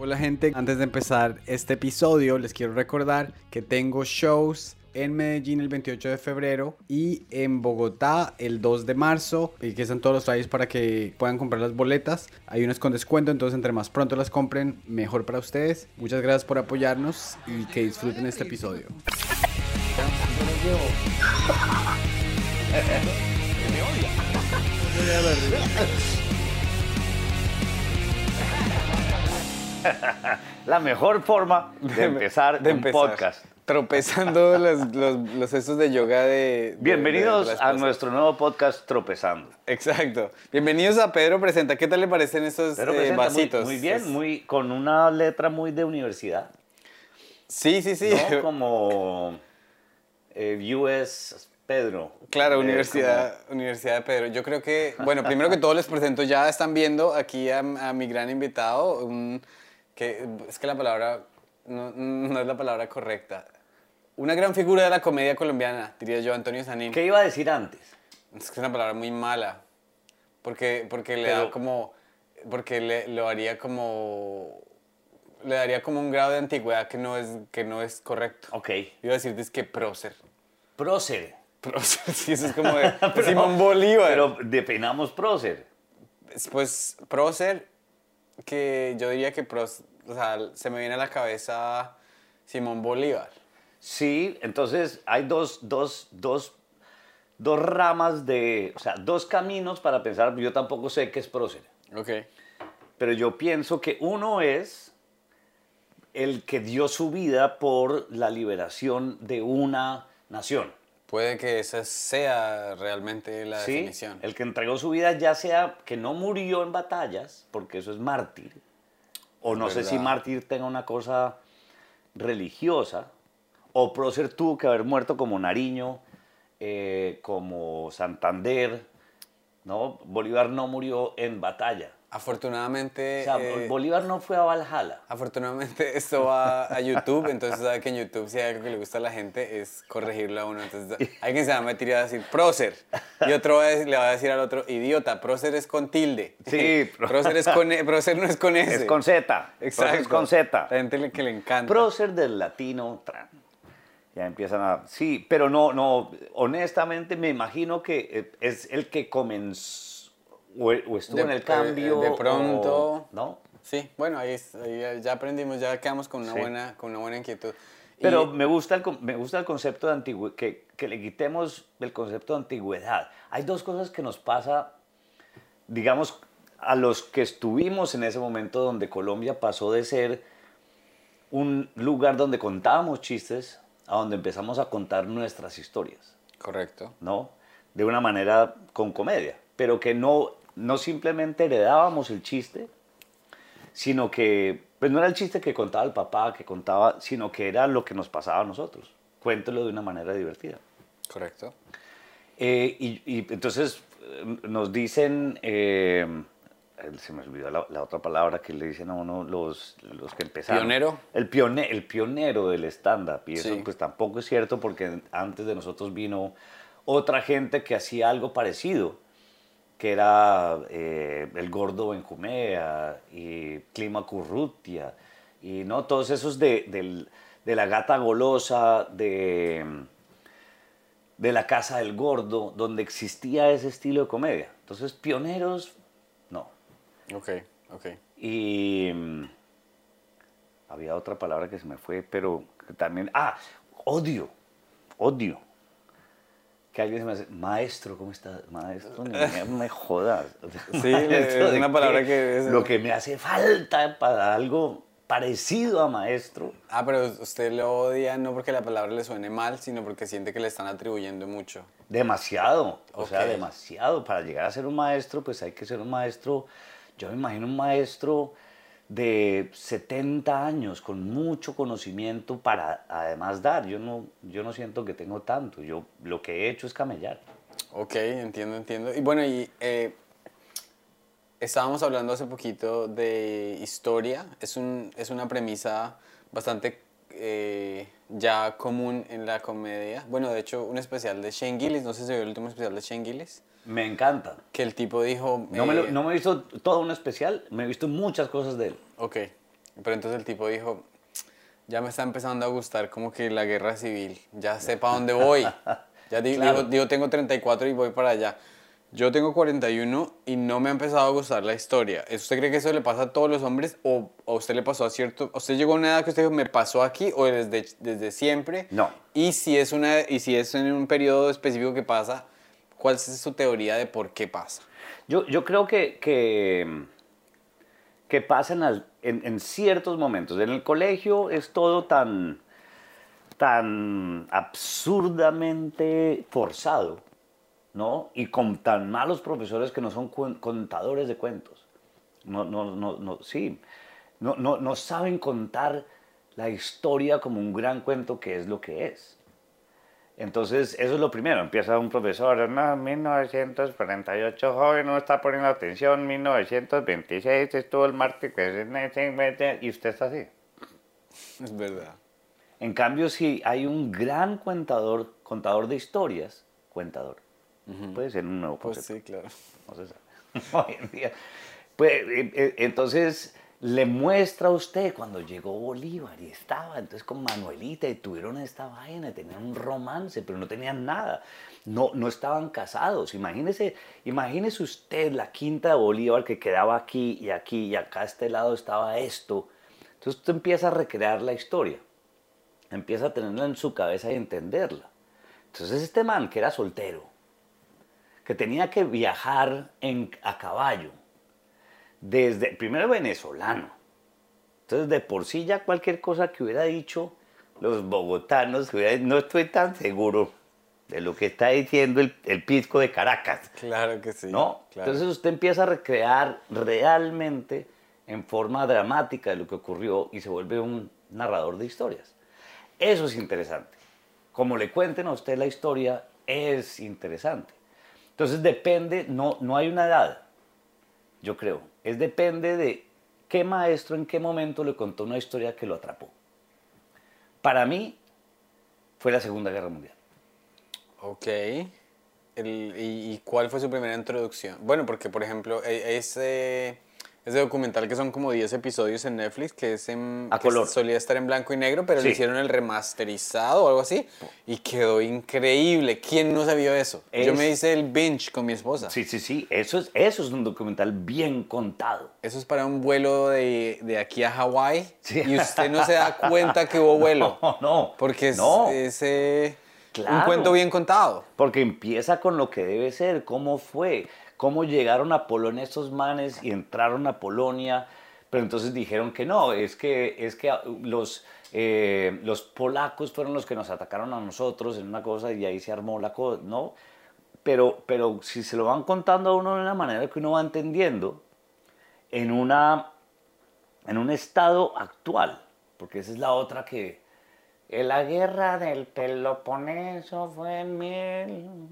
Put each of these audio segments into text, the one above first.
Hola gente, antes de empezar este episodio les quiero recordar que tengo shows en Medellín el 28 de febrero y en Bogotá el 2 de marzo y que están todos los flyers para que puedan comprar las boletas. Hay unas con descuento, entonces entre más pronto las compren, mejor para ustedes. Muchas gracias por apoyarnos y que disfruten este episodio. La mejor forma de empezar de un empezar. podcast. Tropezando los, los, los de yoga de... de- Bienvenidos de- a nuestro nuevo podcast Tropezando. Exacto. Bienvenidos a Pedro Presenta. ¿Qué tal le parecen estos Pero eh, muy- vasitos? muy, bien, Es- muy, con una letra muy de universidad. Sí, sí, sí. ¿no? Como eh, US Pedro. Claro, Eh, Universidad, Universidad de Pedro. Yo creo que, bueno, primero que todo les presento, ya están viendo aquí a, a mi gran invitado, un- que es que la palabra no, no es la palabra correcta. Una gran figura de la comedia colombiana, diría yo, Antonio Sanín. ¿Qué iba a decir antes? Es que es una palabra muy mala, porque, porque le Pero- da como, porque le, lo haría como, le daría como un grado de antigüedad que no es, que no es correcto. Ok. Iba a decir, es que prócer. Prócer. Prócer, sí, eso es como de Simón Bolívar. Pero definamos prócer. Pues prócer, que yo diría que pros- o sea, se me viene a la cabeza Simón Bolívar. Sí, entonces hay dos, dos, dos, dos ramas de, o sea, dos caminos para pensar. Yo tampoco sé qué es prócer. Ok. Pero yo pienso que uno es el que dio su vida por la liberación de una nación. Puede que esa sea realmente la ¿sí? definición. El que entregó su vida ya sea que no murió en batallas, porque eso es mártir, o no sé si mártir tenga una cosa religiosa, o prócer tuvo que haber muerto como Nariño, eh, como Santander, ¿no? Bolívar no murió en batalla. Afortunadamente, O sea, eh, Bolívar no fue a Valhalla. afortunadamente esto va a YouTube, entonces sabe que en YouTube si hay algo que le gusta a la gente es corregirlo a uno. Entonces alguien se va a meter y va a decir prócer y otro le va a decir al otro idiota, prócer es con tilde. Sí, prócer, es con, e- prócer no es con S. Es con Z. Exacto. Es con Z. La gente que le encanta. Prócer del latino. Ya empiezan a... Sí, pero no, no, honestamente me imagino que eh, es el que comenzó o, o estuvo De- en el cambio. de pronto. o- ¿No? Sí, bueno, ahí, ahí ya- aprendimos, ya quedamos con una, Sí. buena, con una buena inquietud. Y- Pero me gusta el, me gusta el concepto de antigüedad, que, que le quitemos el concepto de antigüedad. Hay dos cosas que nos pasa, digamos, a los que estuvimos en ese momento donde Colombia pasó de ser un lugar donde contábamos chistes a donde empezamos a contar nuestras historias, Correcto. ¿no? De una manera con comedia, pero que no, no simplemente heredábamos el chiste, sino que, pues no era el chiste que contaba el papá, que contaba, sino que era lo que nos pasaba a nosotros. Cuéntelo de una manera divertida. Correcto. Eh, y, y entonces eh, nos dicen, eh, se me olvidó la, la otra palabra que le dicen a uno los, los que empezaron. ¿Pionero? El, pione- el pionero del stand-up. Y eso Sí. pues tampoco es cierto porque antes de nosotros vino otra gente que hacía algo parecido, que era eh, el gordo Benjumea y Clima Currutia, y no todos esos de, de la gata golosa, de de la casa del gordo, donde existía ese estilo de comedia. Entonces, pioneros, no. Ok, ok. Y mm, había otra palabra que se me fue, pero que también, ah, odio, odio. Que alguien se me hace, maestro, ¿cómo estás? Maestro, ni me, jodas. Sí, Maestro, es ¿de una palabra que es- Lo que me hace falta para algo parecido a maestro. Ah, pero usted lo odia no porque la palabra le suene mal, sino porque siente que le están atribuyendo mucho. Demasiado, o sea, demasiado. Para llegar a ser un maestro, pues hay que ser un maestro, yo me imagino un maestro de 70 años con mucho conocimiento para además dar. Yo no, yo no siento que tengo tanto, yo lo que he hecho es camellar. Ok, entiendo, entiendo. Y bueno, y eh, estábamos hablando hace poquito de historia. Es, un, es una premisa bastante eh, ya común en la comedia. Bueno, de hecho, un especial de Shane Gillis, no sé si vio el último especial de Shane Gillis, Me encanta. que el tipo dijo... No me, lo- eh, no me he visto todo un especial, me he visto muchas cosas de él. Ok. Pero entonces el tipo dijo, ya me está empezando a gustar como que la guerra civil, ya sé para dónde voy. Ya di- Claro. digo, digo, tengo 34 y voy para allá. Yo tengo 41 y no me ha empezado a gustar la historia. ¿Usted cree que eso le pasa a todos los hombres o a usted le pasó a cierto... ¿Usted llegó a una edad que usted dijo, me pasó aquí o desde, desde siempre? No. Y si, es una, y si es en un periodo específico que pasa, ¿cuál es su teoría de por qué pasa? Yo, yo creo que, que, que pasa en, en- ciertos momentos. En el colegio es todo tan, tan absurdamente forzado, ¿no? Y con tan malos profesores que no son contadores de cuentos. No, no, no, no, sí. No, no, no saben contar la historia como un gran cuento que es lo que es. Entonces, eso es lo primero. Empieza un profesor, no, 1948, joven, no está poniendo atención, 1926 estuvo el martes, y usted está así. Es verdad. En cambio, si hay un gran contador, contador de historias, cuentador, puede ser un nuevo Pues concepto. sí, claro. no se sabe. Hoy en día. Pues, eh, eh, entonces le muestra a usted cuando llegó Bolívar y estaba entonces con Manuelita y tuvieron esta vaina, tenían un romance, pero no tenían nada. No, no estaban casados. Imagínese, imagínese usted la quinta de Bolívar que quedaba aquí y aquí y acá a este lado estaba esto. Entonces usted empieza a recrear la historia, empieza a tenerla en su cabeza y entenderla. Entonces este man que era soltero, que tenía que viajar a caballo, desde, primero venezolano, entonces de por sí ya cualquier cosa que hubiera dicho los bogotanos, no estoy tan seguro de lo que está diciendo el, el pisco de Caracas, Claro que sí. ¿no? claro. Entonces usted empieza a recrear realmente en forma dramática de lo que ocurrió y se vuelve un narrador de historias. Eso es interesante. Como le cuenten a usted la historia, es interesante. Entonces depende, no, no hay una edad, yo creo. Es depende de qué maestro en qué momento le contó una historia que lo atrapó. Para mí fue la Segunda Guerra Mundial. Ok. Y, y cuál fue su primera introducción? Bueno, porque por ejemplo, e- ese, ese documental que son como 10 episodios en Netflix, que, es en, A que color. solía estar en blanco y negro, pero le Sí. hicieron el remasterizado o algo así, y quedó increíble. ¿Quién no sabía eso? Yo Es- me hice el binge con mi esposa. Sí, sí, sí. Eso es, eso es un documental bien contado. Eso es para un vuelo de, de aquí a Hawái Sí. y usted no se da cuenta que hubo vuelo. No, no. Porque es, No. es, un Claro. cuento bien contado. Porque empieza con lo que debe ser, cómo fue, cómo llegaron a Polonia estos manes y entraron a Polonia, pero entonces dijeron que no, es que, es que los, eh, los polacos fueron los que nos atacaron a nosotros en una cosa y ahí se armó la cosa, ¿no? Pero, pero si se lo van contando a uno de una manera que uno va entendiendo, en, una, en un estado actual, porque esa es la otra que... eh, La guerra del Peloponeso fue en mil...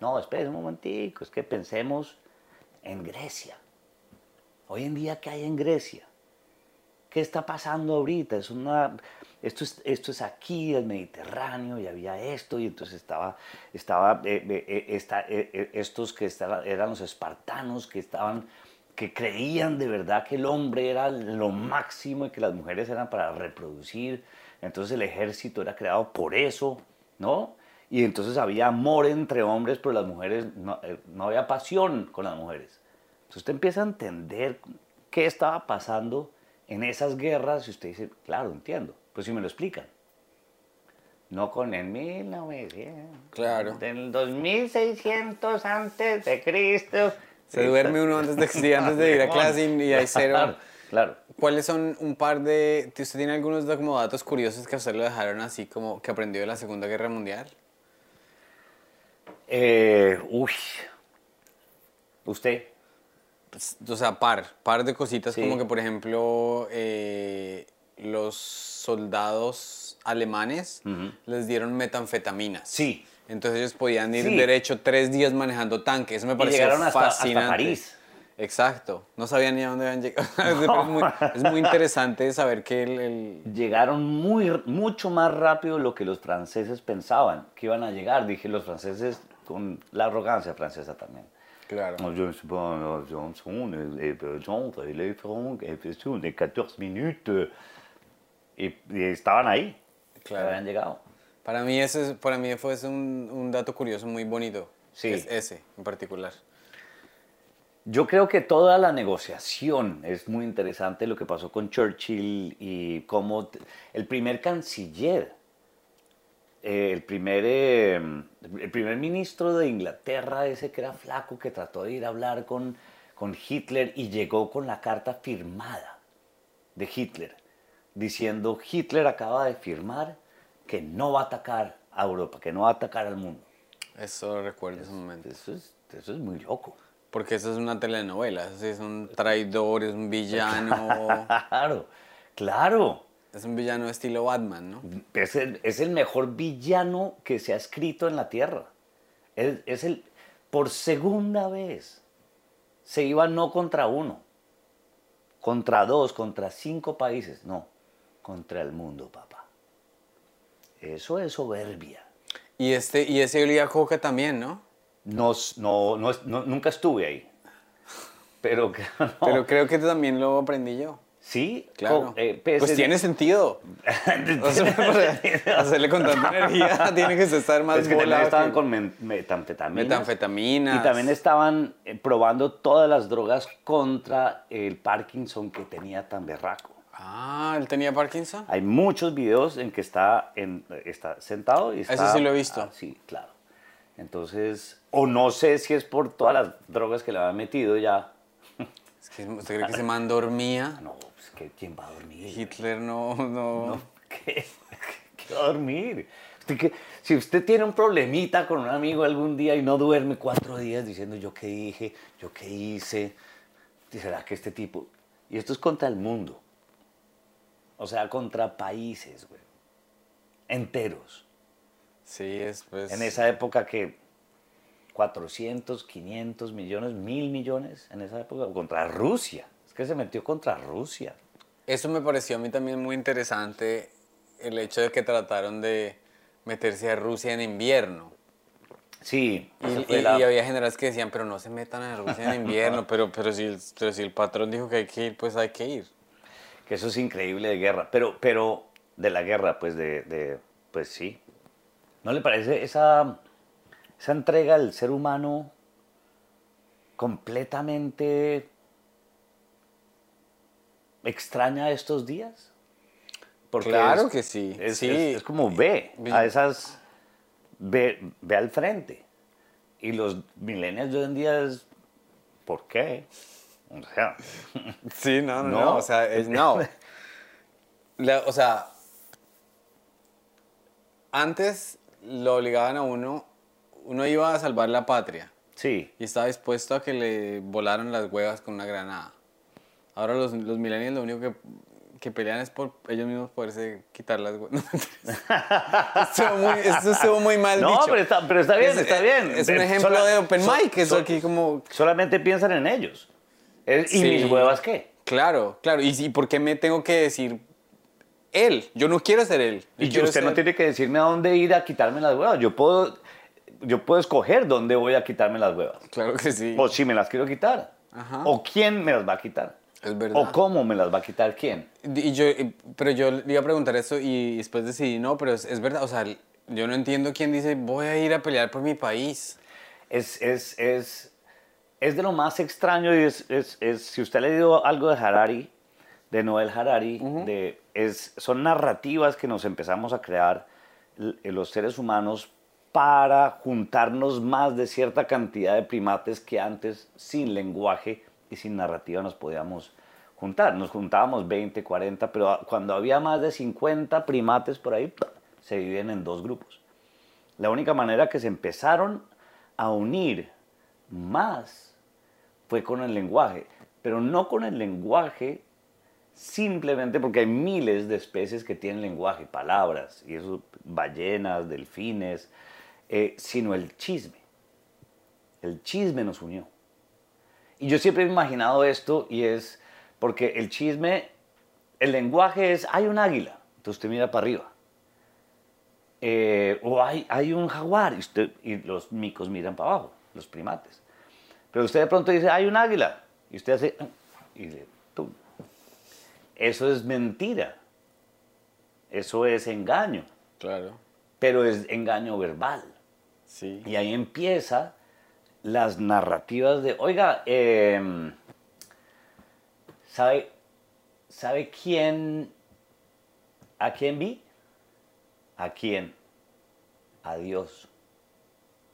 No, espere un momentico, es que pensemos en Grecia. Hoy en día, ¿qué hay en Grecia? ¿Qué está pasando ahorita? Es una, esto, es, esto es aquí, el Mediterráneo, y había esto, y entonces estaba, estaba eh, eh, eh, esta- eh, eh, estos que estaban- eran los espartanos, que estaban, que creían de verdad que el hombre era lo máximo y que las mujeres eran para reproducir. Entonces el ejército era creado por eso, ¿no? Y entonces había amor entre hombres, pero las mujeres, no, eh, no había pasión con las mujeres. Entonces usted empieza a entender qué estaba pasando en esas guerras y usted dice, claro, entiendo, pues si me lo explican. No con el 1900. Claro. Del 2600 antes de Cristo. Se duerme uno antes de, sí, antes de ir a clase y, y hay cero. Claro, claro. ¿Cuáles son un par de... ¿Usted tiene algunos como datos curiosos que a usted lo dejaron así como que aprendió de la Segunda Guerra Mundial? Eh, uy. ¿Usted? Pues, O sea, par, par de cositas Sí. como que, por ejemplo, eh, los soldados alemanes les dieron metanfetaminas. Sí. Entonces ellos podían ir Sí. derecho tres días manejando tanques. Eso me Y pareció llegaron hasta- hasta fascinante. París. Exacto. No sabían ni a dónde habían llegado. es, muy, es muy interesante saber que el... el- Llegaron muy, mucho más rápido de lo que los franceses pensaban que iban a llegar. Dije los franceses con la arrogancia francesa también. Claro. Je sais pas, euh, Johnson, eh, eh, John, el éléphant, eh, pues, de 14 minutos. Y, y estaban ahí. Claro. Habían llegado. Para mí, ese es- para mí fue un, un dato curioso muy bonito. Sí. Es ese en particular. Yo creo que toda la negociación es muy interesante lo que pasó con Churchill y cómo el primer canciller, eh, el, primer, eh, el primer ministro de Inglaterra, ese que era flaco, que trató de ir a hablar con, con Hitler y llegó con la carta firmada de Hitler, diciendo Hitler acaba de firmar que no va a atacar a Europa, que no va a atacar al mundo. Eso recuerdo ese momento. Eso es, eso es muy loco. Porque eso es una telenovela. Eso es un traidor, es un villano. Claro, claro. es un villano estilo Batman, ¿no? Es el, es el mejor villano que se ha escrito en la Tierra. Es, es el, por segunda vez se iba no contra uno, contra dos, contra cinco países. No, contra el mundo, papá. Eso es soberbia. Y, este, y ese olía coca también, ¿no? No, no, no, es- no- nunca estuve ahí. Pero. Pero creo que también lo aprendí yo. sí, Claro. eh, pues, pues es- tiene sentido. O sea, para hacerle con tanta energía tiene que estar más Es que también estaban que- con metanfetaminas. Metanfetaminas. Y también estaban eh, probando todas las drogas contra el Parkinson que tenía tan berraco. Ah, él tenía Parkinson. Hay muchos videos en que está, en, está sentado y está... Ese sí lo he visto. Ah, sí, claro. Entonces, o no sé si es por todas las drogas que le habían metido ya. Es que ¿Usted cree que ese man dormía? No, pues que ¿quién va a dormir? Hitler no, no. No, ¿Qué? ¿Qué va a dormir? Usted que- si usted tiene un problemita con un amigo algún día y no duerme cuatro días diciendo yo qué dije, yo qué hice, ¿será que este tipo? Y esto es contra el mundo. O sea, contra países, güey. Enteros. Sí, es pues. En esa época que 400, 500 millones, mil millones en esa época contra Rusia. Es que se metió contra Rusia. Eso me pareció a mí también muy interesante, el hecho de que trataron de meterse a Rusia en invierno. Sí, Y, y- fue la- y había generales que decían, pero no se metan a Rusia en invierno, pero, pero, si, el- pero si el patrón dijo que hay que ir, pues hay que ir. Que eso es increíble de guerra, pero, pero de la guerra, pues de, de- pues sí. ¿No le parece esa, esa entrega al ser humano completamente extraña estos días? Claro es- que sí, Es, sí. es- es como ve a esas, ve, ve al frente. Y los millennials de hoy en día es, ¿por qué? O sea, Sí, no, no, No. no, o sea, es- no. La- o sea, antes lo obligaban a uno, uno iba a salvar la patria sí. y estaba dispuesto a que le volaran las huevas con una granada. Ahora los, los millennials lo único que, que pelean es por ellos mismos poderse quitar las huevas. Esto estuvo muy mal No, dicho. pero está, pero está bien, Es- está bien. Es un ejemplo de open so- mic, eso so- aquí como... Solamente piensan en ellos. ¿Y Sí. mis huevas qué? Claro, claro. ¿Y, y por qué me tengo que decir él? Yo no quiero ser él. Yo Y usted no tiene que decirme a dónde ir a quitarme las huevas. Yo puedo, yo puedo escoger dónde voy a quitarme las huevas. Claro que sí. O si me las quiero quitar. Ajá. O quién me las va a quitar. Es verdad. O cómo me las va a quitar quién. Y yo, pero yo le iba a preguntar eso y después decidí, no, pero es, es verdad, o sea, yo no entiendo quién dice, voy a ir a pelear por mi país. Es, es, es, es de lo más extraño y es, es, es- si usted ha leído algo de Harari, de Noel Harari, de, es, son narrativas que nos empezamos a crear l- los seres humanos para juntarnos más de cierta cantidad de primates que antes sin lenguaje y sin narrativa nos podíamos juntar. Nos juntábamos 20, 40, pero cuando había más de 50 primates por ahí, se dividen en dos grupos. La única manera que se empezaron a unir más fue con el lenguaje, pero no con el lenguaje simplemente porque hay miles de especies que tienen lenguaje, palabras, y eso, ballenas, delfines, eh, sino el chisme. El chisme nos unió. Y yo siempre he imaginado esto y es porque el chisme, el lenguaje es, hay un águila, entonces usted mira para arriba. Eh, o hay, hay un jaguar y, usted- y los micos miran para abajo, los primates. Pero usted de pronto dice, hay un águila. Y usted hace, y le, tum. Eso es mentira. Eso es engaño. Claro. Pero es engaño verbal. Sí. Y ahí empieza las narrativas de, oiga, em, ¿sabe, ¿sabe quién, a quién vi? ¿A quién? A Dios.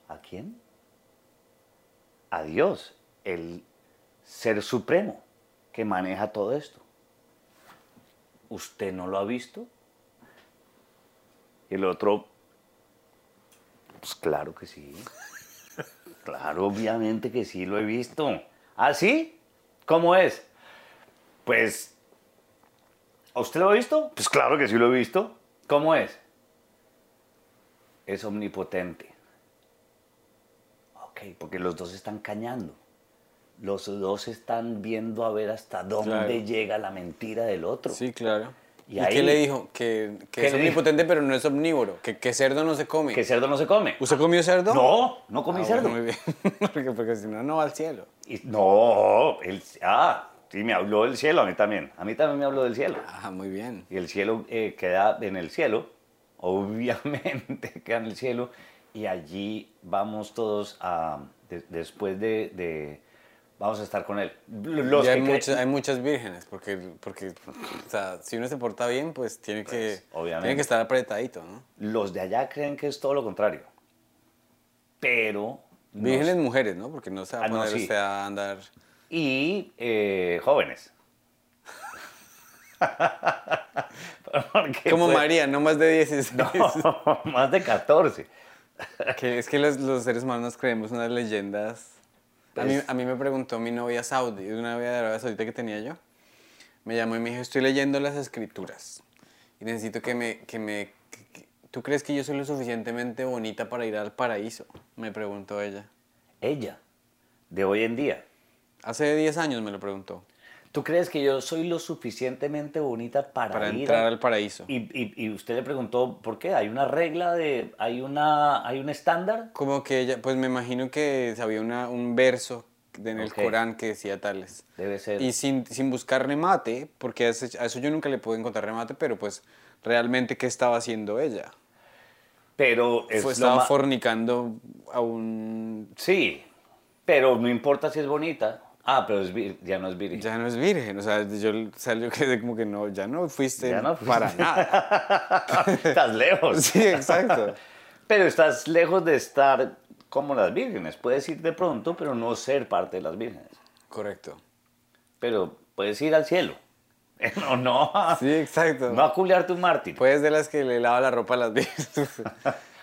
¿A quién? A Dios, el ser supremo que maneja todo esto. ¿Usted no lo ha visto? Y el otro, pues claro que sí. Claro, obviamente que sí lo he visto. ¿Ah, sí? ¿Cómo es? Pues, ¿a usted lo ha visto? Pues claro que sí lo he visto. ¿Cómo es? Es omnipotente. Ok, porque los dos están cañando. Los dos están viendo a ver hasta dónde Claro. llega la mentira del otro. Sí, claro. Y ¿Y, ahí- qué le dijo? Que, que ¿Qué es le dijo? omnipotente, pero no es omnívoro. Que, que cerdo no se come. Que cerdo no se come. ¿Usted comió cerdo? No, no comí Ah, cerdo. bueno, muy bien. porque, porque si no, no va al cielo. Y- no, el, ah, sí, me habló del cielo a mí también. A mí también me habló del cielo. Ajá, muy bien. Y el cielo eh, queda en el cielo, obviamente queda en el cielo, y allí vamos todos a, de- después de, de- vamos a estar con él. Los Y hay, muchas, hay muchas vírgenes, porque, porque o sea, si uno se porta bien, pues tiene que, obviamente. tiene que estar apretadito, ¿no? los de allá creen que es todo lo contrario. Pero... nos- Vírgenes mujeres, ¿no? Porque no se va a Ah, no, poner sí. usted a andar... y eh, jóvenes. Como pues, María, no más de 16. no, más de 14. Que es que los, los seres humanos creemos unas leyendas. A mí, Pues- a mí me preguntó mi novia Saudi, una novia de Arabia Saudita que tenía yo. Me llamó y me dijo, estoy leyendo las escrituras. Y necesito que me... Que me que- que- ¿Tú crees que yo soy lo suficientemente bonita para ir al paraíso? Me preguntó ella. Ella, de hoy en día. Hace 10 años me lo preguntó. ¿Tú crees que yo soy lo suficientemente bonita para, Para ir entrar a- al paraíso. Y, y- y usted le preguntó, ¿por qué? ¿Hay una regla de, hay una, hay un estándar? Como que ella, pues me imagino que había una, un verso en el. Corán que decía tales. Debe ser. Y sin, sin buscar remate, porque a, eso yo nunca le pude encontrar remate, pero pues realmente qué estaba haciendo ella. Pero es Fue, estaba ma- fornicando a un... Sí, pero no importa si es bonita. Ah, pero es vir- ya no es virgen. Ya no es virgen, o sea, yo, yo quedé como que no, ya no fuiste, Ya no fuiste. para nada. estás lejos. Sí, exacto. Pero estás lejos de estar como las vírgenes. Puedes ir de pronto, pero no ser parte de las vírgenes. Correcto. Pero puedes ir al cielo. No, no. a- Sí, exacto. No a culiarte un mártir. Pues de las que le lava la ropa a las vírgenes.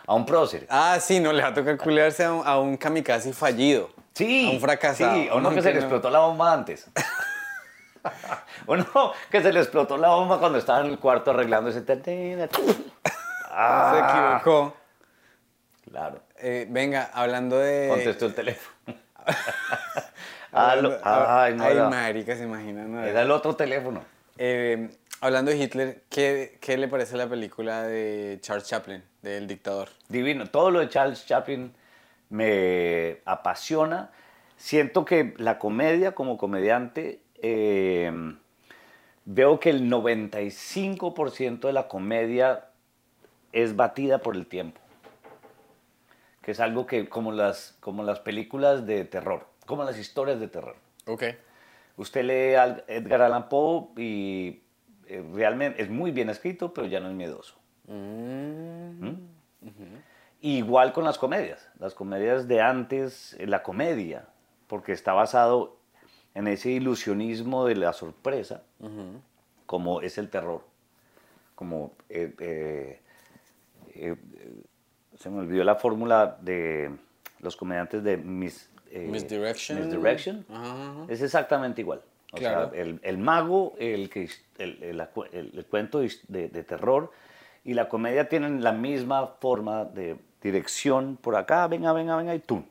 A un prócer. ah, sí, no, le va a tocar culearse a un, a un kamikaze fallido. Sí. A un fracasado. Sí, a uno que se le no- explotó la bomba antes. Uno que se le explotó la bomba cuando estaba en el cuarto arreglando ese... Se Ah, equivocó. Claro. Eh, venga, hablando de... Contestó el teléfono. hablando- Aló. Ay, no, Ay, marica, se imagina. no, Era el otro teléfono. Eh, hablando de Hitler, ¿qué, ¿qué le parece la película de Charles Chaplin, del dictador? Divino. Todo lo de Charles Chaplin me apasiona. Siento que la comedia, como comediante, eh, veo que el 95% de la comedia es batida por el tiempo. Que es algo que, como las, como las películas de terror, como las historias de terror. Ok. Usted lee a Edgar Allan Poe y eh, realmente es muy bien escrito, pero ya no es miedoso. Mm. Igual con las comedias. Las comedias de antes, eh, la comedia, porque está basado en ese ilusionismo de la sorpresa, como es el terror. Como eh, eh, se me olvidó la fórmula de los comediantes de Miss, Misdirection. Misdirection. Ajá, ajá. Es exactamente igual. O Claro. sea, el, el mago, el, que, el, el- cuento de terror y la comedia tienen la misma forma de dirección por acá, venga, venga, venga, y tú.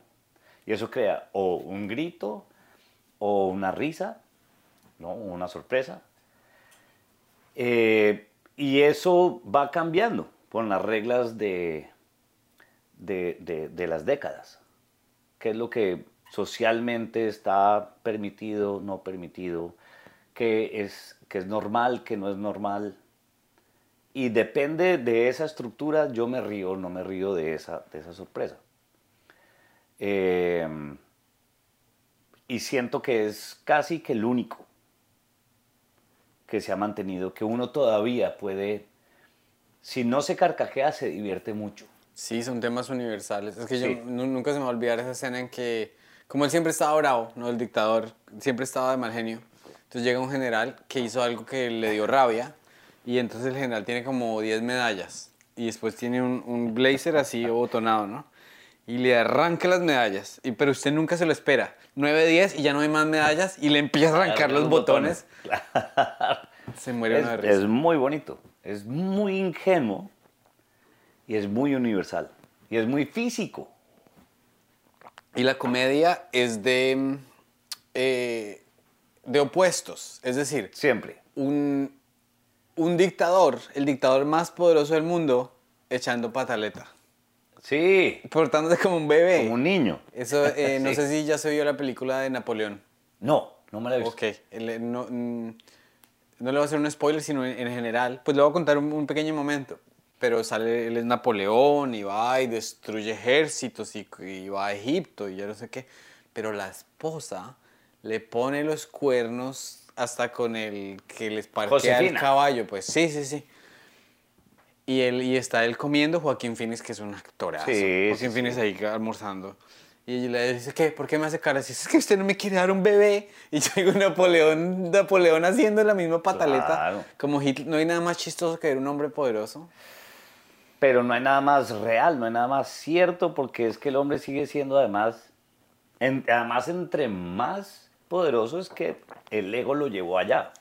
Y eso crea o un grito, o una risa, ¿no? una sorpresa. Eh, y eso va cambiando con las reglas de, de, de- de las décadas. ¿Qué es lo que socialmente está permitido, no permitido, que es, que es normal, que no es normal. Y depende de esa estructura, yo me río o no me río de esa, de esa sorpresa. Eh, y siento que es casi que el único que se ha mantenido, que uno todavía puede, si no se carcajea, se divierte mucho. Sí, son temas universales. Es que Sí. yo nu- nunca se me va a olvidar esa escena en que, como él siempre estaba bravo, ¿no? El dictador siempre estaba de mal genio. Entonces llega un general que hizo algo que le dio rabia y entonces el general tiene como 10 medallas y después tiene un, un blazer así botonado, ¿no? Y le arranca las medallas, y, pero usted nunca se lo espera. 9, 10 y ya no hay más medallas y le empieza a arrancar los botones. Se muere Es, risa. es muy bonito, es muy ingenuo y es muy universal y es muy físico. Y la comedia es de, eh, de opuestos. Es decir, Siempre. un, un dictador, el dictador más poderoso del mundo, echando pataleta. Sí, Portándose como un bebé. como un niño. Eso, eh, no sé si ya se vio la película de Napoleón. No, no me la he visto. Ok, el- eh, no, mm, no le voy a hacer un spoiler, sino en, en general. Pues le voy a contar un, un pequeño momento. Pero sale, él es Napoleón y va y destruye ejércitos y, y va a Egipto y ya no sé qué. Pero la esposa le pone los cuernos hasta con el que les parquea el caballo. Pues sí, sí, sí. Y, él, y está él comiendo, Joaquín Phoenix, que es un actorazo. Sí, Joaquín sí, ahí almorzando. Y ella le dice, ¿qué? ¿Por qué me hace cara así? Es que usted no me quiere dar un bebé. Y yo digo, Napoleón, Napoleón haciendo la misma pataleta. Claro. Como Hitler. No hay nada más chistoso que ver un hombre poderoso. Pero no hay nada más real, no hay nada más cierto, porque es que el hombre sigue siendo además, en- además entre más poderoso es que el ego lo llevó allá.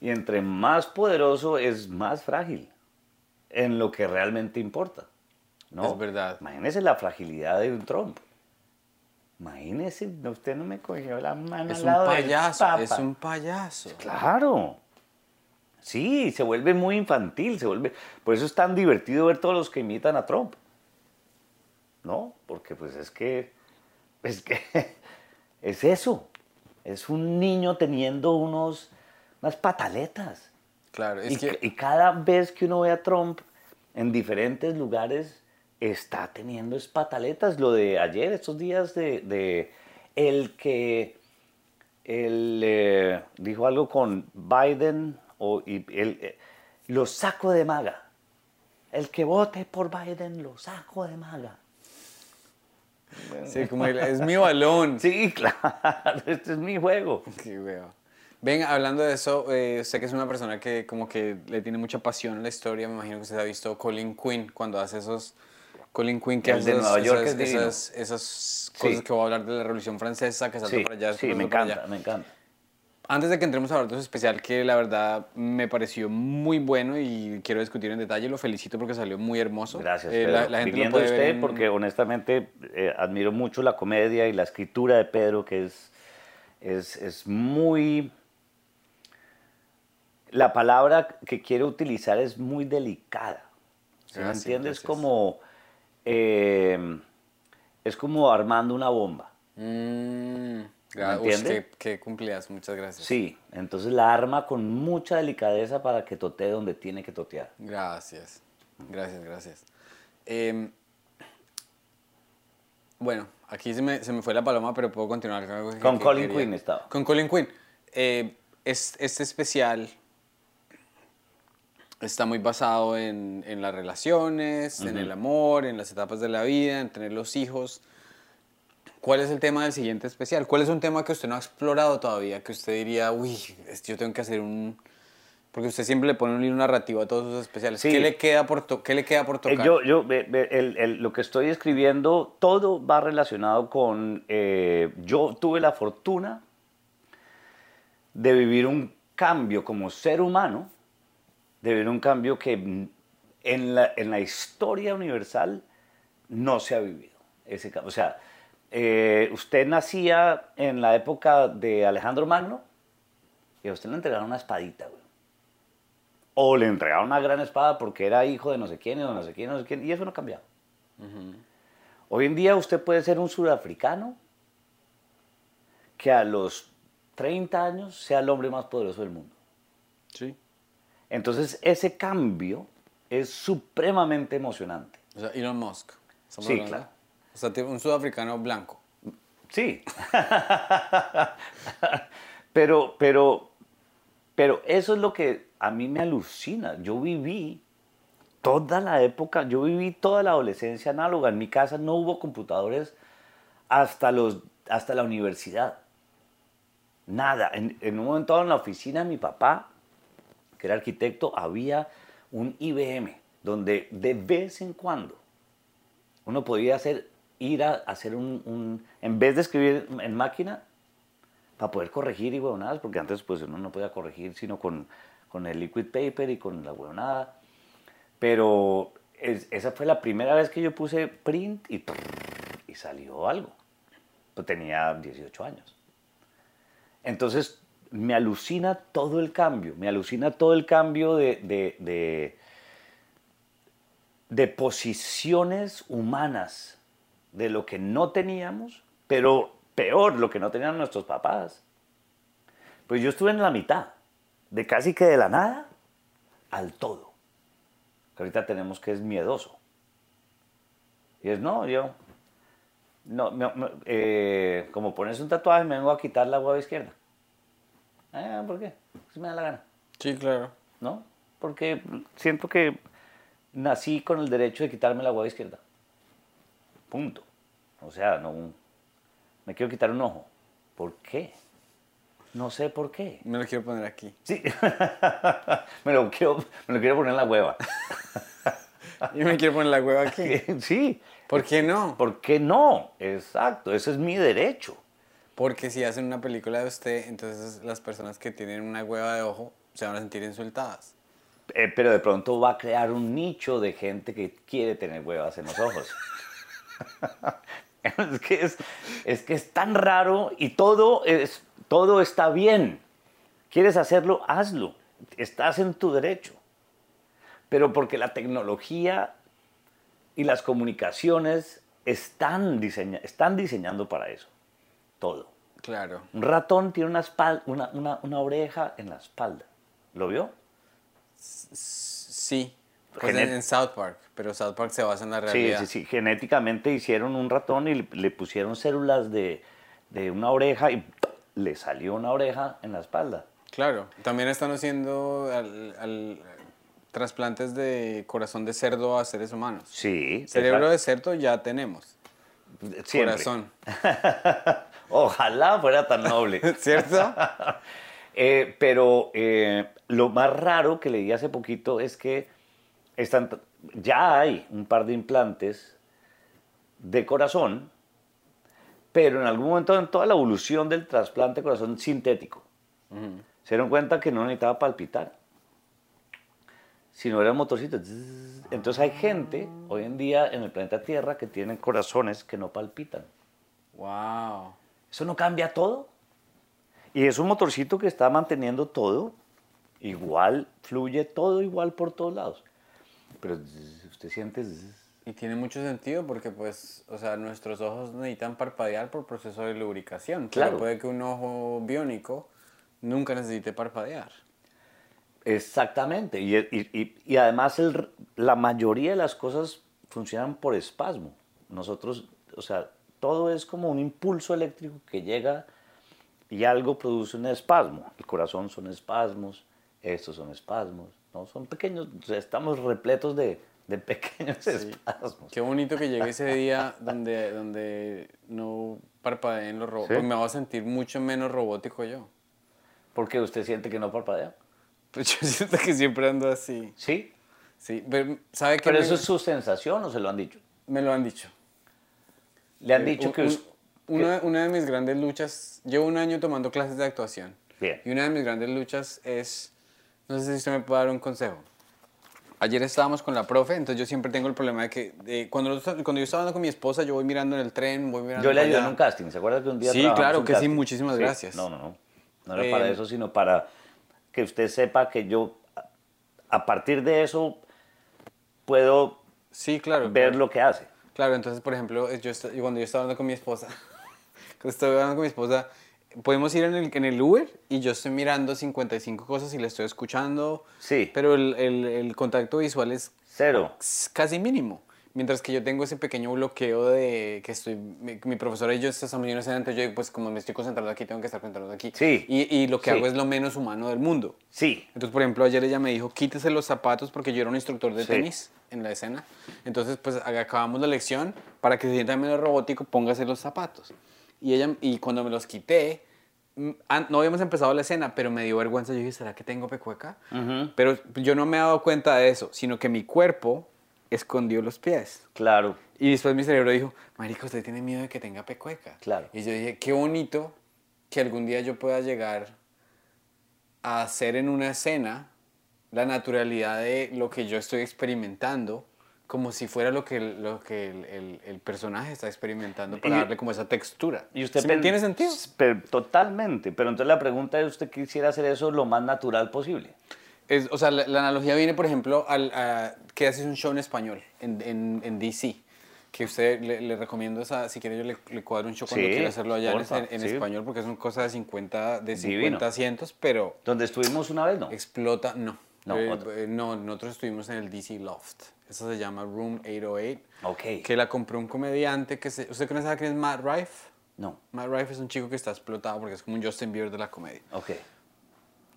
Y entre más poderoso es más frágil en lo que realmente importa. ¿no? Es verdad. Imagínese la fragilidad de un Trump. Imagínese, usted no me cogió la mano Es al un lado del payaso, Papa. es un payaso. Claro. Sí, se vuelve muy infantil, se vuelve... Por eso es tan divertido ver todos los que imitan a Trump. ¿No? Porque pues es que... Es que... Es eso. Es un niño teniendo unos... Unas pataletas. Claro, es y, que... y cada vez que uno ve a Trump en diferentes lugares, está teniendo es pataletas. Lo de ayer, estos días de, de el que él eh, dijo algo con Biden, o, y él, eh, lo saco de maga. El que vote por Biden, lo saco de maga. Sí, como el- es mi balón. Sí, claro, este es mi juego. Qué weo. Ven, hablando de eso, eh, sé que es una persona que como que le tiene mucha pasión a la historia. Me imagino que usted ha visto Colin Quinn cuando hace esos... Colin Quinn que El hace de Nueva York esas, es esas, esas Sí. cosas que va a hablar de la Revolución Francesa, que salta Sí, para allá, sí, me encanta, allá. me encanta. Antes de que entremos a hablar de su especial, que la verdad me pareció muy bueno y quiero discutir en detalle, lo felicito porque salió muy hermoso. Gracias, Eh, Pedro. la, la gente Viniendo puede ver usted, en- porque honestamente eh, admiro mucho la comedia y la escritura de Pedro, que es, es, es muy... La palabra que quiero utilizar es muy delicada. ¿Sí me Gracias, entiendes? gracias. Como... eh, es como armando una bomba. Mm, gra- ¿Me ush, entiende? qué, qué cumplidas, muchas gracias. Sí, entonces la arma con mucha delicadeza para que totee donde tiene que totear. Gracias, gracias, gracias. Em, bueno, aquí se me, se me fue la paloma, pero puedo continuar con que- Con que Colin. Quinn estaba. Con Colin Quinn. Eh, es- este especial está muy basado en, en las relaciones, en el amor, en las etapas de la vida, en tener los hijos. ¿Cuál es el tema del siguiente especial? ¿Cuál es un tema que usted no ha explorado todavía? Que usted diría, uy, yo tengo que hacer un... Porque usted siempre le pone un hilo narrativo a todos sus especiales. Sí. ¿Qué, le queda por to- ¿Qué le queda por Eh, tocar? Yo, yo, el- el- lo que estoy escribiendo, todo va relacionado con, eh, yo tuve la fortuna de vivir un cambio como ser humano, de vivir un cambio que en la, en la historia universal no se ha vivido. Ese, o sea, eh, usted nacía en la época de Alejandro Magno y a usted le entregaron una espadita, güey. O le entregaron una gran espada porque era hijo de no sé quién y de no sé quién, no sé quién, y eso no ha cambiado. Hoy en día usted puede ser un sudafricano que a los 30 años sea el hombre más poderoso del mundo. Sí. Entonces ese cambio es supremamente emocionante. O sea, Elon Musk. ¿estamos Sí, claro. O sea, un sudafricano blanco. Sí. pero, pero, pero eso es lo que a mí me alucina. Yo viví toda la época, yo viví toda la adolescencia análoga. En mi casa no hubo computadores hasta, los, hasta la universidad. Nada. En, en un momento en la oficina de mi papá, que era arquitecto, había un IBM, donde de vez en cuando uno podía hacer, ir a hacer un, en vez de escribir en máquina, para poder corregir y huevonadas, porque antes pues uno no podía corregir sino con, con el liquid paper y con la huevonada. Pero es- esa fue la primera vez que yo puse print y, y salió algo. Pues tenía 18 años. Entonces me alucina todo el cambio, me alucina todo el cambio de- de- de posiciones humanas, de lo que no teníamos, pero peor, lo que no tenían nuestros papás. Pues yo estuve en la mitad, de casi que de la nada al todo. Que ahorita tenemos que es miedoso. Y es, no, yo, no, eh, como pones un tatuaje, me vengo a quitar la hueva izquierda. Ah, ¿Por qué? Si me da la gana. Sí, claro. ¿no? Porque siento que nací con el derecho de quitarme la hueva izquierda. Punto. O sea, no me quiero quitar un ojo. ¿Por qué? No sé por qué. Me lo quiero poner aquí. Sí. me, lo quiero, me lo quiero poner en la hueva. Y me quiero poner la hueva aquí. sí. ¿Por qué no? ¿Por qué no? Exacto. Ese es mi derecho. Porque si hacen una película de usted, entonces las personas que tienen una hueva de ojo se van a sentir insultadas. Eh, pero de pronto va a crear un nicho de gente que quiere tener huevas en los ojos. es, que es, es que es tan raro y todo, es, todo está bien. ¿Quieres hacerlo? Hazlo. Estás en tu derecho. Pero porque la tecnología y las comunicaciones están, diseña- están diseñando para eso. Todo. Claro. Un ratón tiene una, una- una oreja en la espalda. ¿Lo vio? Sí. Pues en, South Park, pero South Park se basa en la Sí, realidad. sí, sí. Genéticamente hicieron un ratón y le, le pusieron células de, de una oreja y le salió una oreja en la espalda. Claro. También están haciendo al- al- trasplantes de corazón de cerdo a seres humanos. Sí. Cerebro de cerdo ya tenemos. Siempre. Corazón. Ojalá fuera tan noble. ¿Cierto? Eh, pero eh, lo más raro que leí hace poquito es que están, ya hay un par de implantes de corazón, pero en algún momento en toda la evolución del trasplante de corazón sintético, se dieron cuenta que no necesitaba palpitar, sino era un motorcito. Entonces hay gente hoy en día en el planeta Tierra que tienen corazones que no palpitan. wow. ¿Eso no cambia todo? Y es un motorcito que está manteniendo todo igual, fluye todo igual por todos lados. Pero usted siente... Y tiene mucho sentido porque, pues, o sea, nuestros ojos necesitan parpadear por proceso de lubricación. Pero Claro. puede que un ojo biónico nunca necesite parpadear. Exactamente. Y, y- y- y además el- la mayoría de las cosas funcionan por espasmo. Nosotros, o sea, todo es como un impulso eléctrico que llega y algo produce un espasmo. El corazón son espasmos, estos son espasmos, ¿no? Son pequeños, estamos repletos de, de pequeños espasmos. Qué bonito que llegue ese día donde, donde no parpadeen los robots. Sí. Porque me voy a sentir mucho menos robótico yo. Porque usted siente que no parpadea. Pues yo siento que siempre ando así. ¿Sí? Sí, pero ¿sabe qué? ¿Pero me, eso es su sensación o se lo han dicho? me lo han dicho. Le han dicho Un- que... un- una, una de mis grandes luchas, llevo un año tomando clases de actuación. Bien. Y una de mis grandes luchas es, no sé si usted me puede dar un consejo. Ayer estábamos con la profe, entonces yo siempre tengo el problema de que cuando, cuando yo estaba hablando con mi esposa, yo voy mirando en el tren, voy mirando Yo le para ayudé en un casting, ¿se acuerda que un día Sí, claro un que sí, casting? muchísimas gracias. No, no, no. No era para Eh, eso, sino para que usted sepa que yo, a- partir de eso, puedo Sí, claro. ver claro. lo que hace. Claro, entonces, por ejemplo, yo cuando yo estaba hablando con mi esposa, cuando estoy hablando con mi esposa, podemos ir en el, en el Uber y yo estoy mirando 55 cosas y le estoy escuchando. Sí. Pero el, el- el contacto visual es Cero. casi mínimo. Mientras que yo tengo ese pequeño bloqueo de que estoy, mi, mi profesora y yo estamos en una escena, entonces yo pues como me estoy concentrando aquí, tengo que estar concentrando aquí. Sí. Y, y lo que Sí. hago es lo menos humano del mundo. Sí. Entonces, por ejemplo, ayer ella me dijo, quítese los zapatos porque yo era un instructor de Sí. tenis en la escena. Entonces, pues acabamos la lección, para que se sienta menos robótico, póngase los zapatos. Y ella, y cuando me los quité, mm, no habíamos empezado la escena, pero me dio vergüenza. Yo dije, ¿será que tengo pecueca? Pero yo no me he dado cuenta de eso, sino que mi cuerpo escondió los pies. Claro. Y después mi cerebro dijo, marica, usted tiene miedo de que tenga pecueca. Claro. Y yo dije, qué bonito que algún día yo pueda llegar a hacer en una escena la naturalidad de lo que yo estoy experimentando, como si fuera lo que, lo que el, el- el personaje está experimentando para Y- darle como esa textura. ¿Y usted ¿Sí tiene sentido? Pero, totalmente. Pero entonces la pregunta es, ¿usted quisiera hacer eso lo más natural posible? Es- o sea, la, la analogía viene, por ejemplo, al a, que haces un show en español, en, en, en DC. Que usted le, le recomiendo, esa, si quiere yo le, le cuadro un show cuando Sí, quiera hacerlo allá en, porfa, en- en sí. español, porque es una cosa de 50, de 50 Divino. asientos, pero Donde estuvimos una vez, ¿no? explota, no. No, Eh, eh, no, nosotros estuvimos en el DC Loft. Eso se llama Room 808. Ok. Que la compró un comediante que se... ¿Usted conoce a quién es Matt Rife? No. Matt Rife es un chico que está explotado porque es como un Justin Bieber de la comedia. Ok.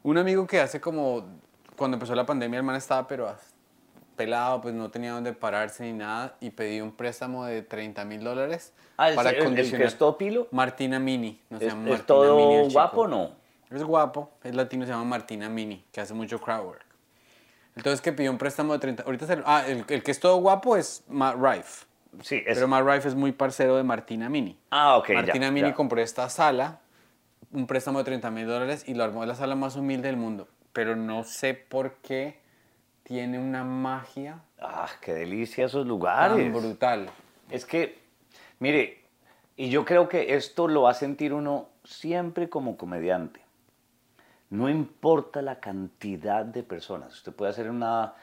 Un amigo que hace como, cuando empezó la pandemia, el man estaba pero pelado, pues no tenía dónde pararse ni nada y pidió un préstamo de 30 mil dólares Ah, ¿el- el- el que es todo pilo? Martina Mini. No se ¿Es, llama es Martina todo Mini guapo o no? Es guapo, es latino, se llama Martina Mini, que hace mucho crowdwork. Entonces que pidió un préstamo de 30, ahorita se, ah, el, el que es todo guapo es Matt Rife. Sí, es... Pero Matt Rife es muy parcero de Martina Mini. Ah, ok, ya, Martina Mini ya. compró esta sala, un préstamo de 30 mil dólares y lo armó en la sala más humilde del mundo. Pero no sé por qué tiene una magia Ah, qué delicia esos tan lugares. brutal. Es que, mire, y yo creo que esto lo va a sentir uno siempre como comediante. No importa la cantidad de personas. Usted puede hacer una...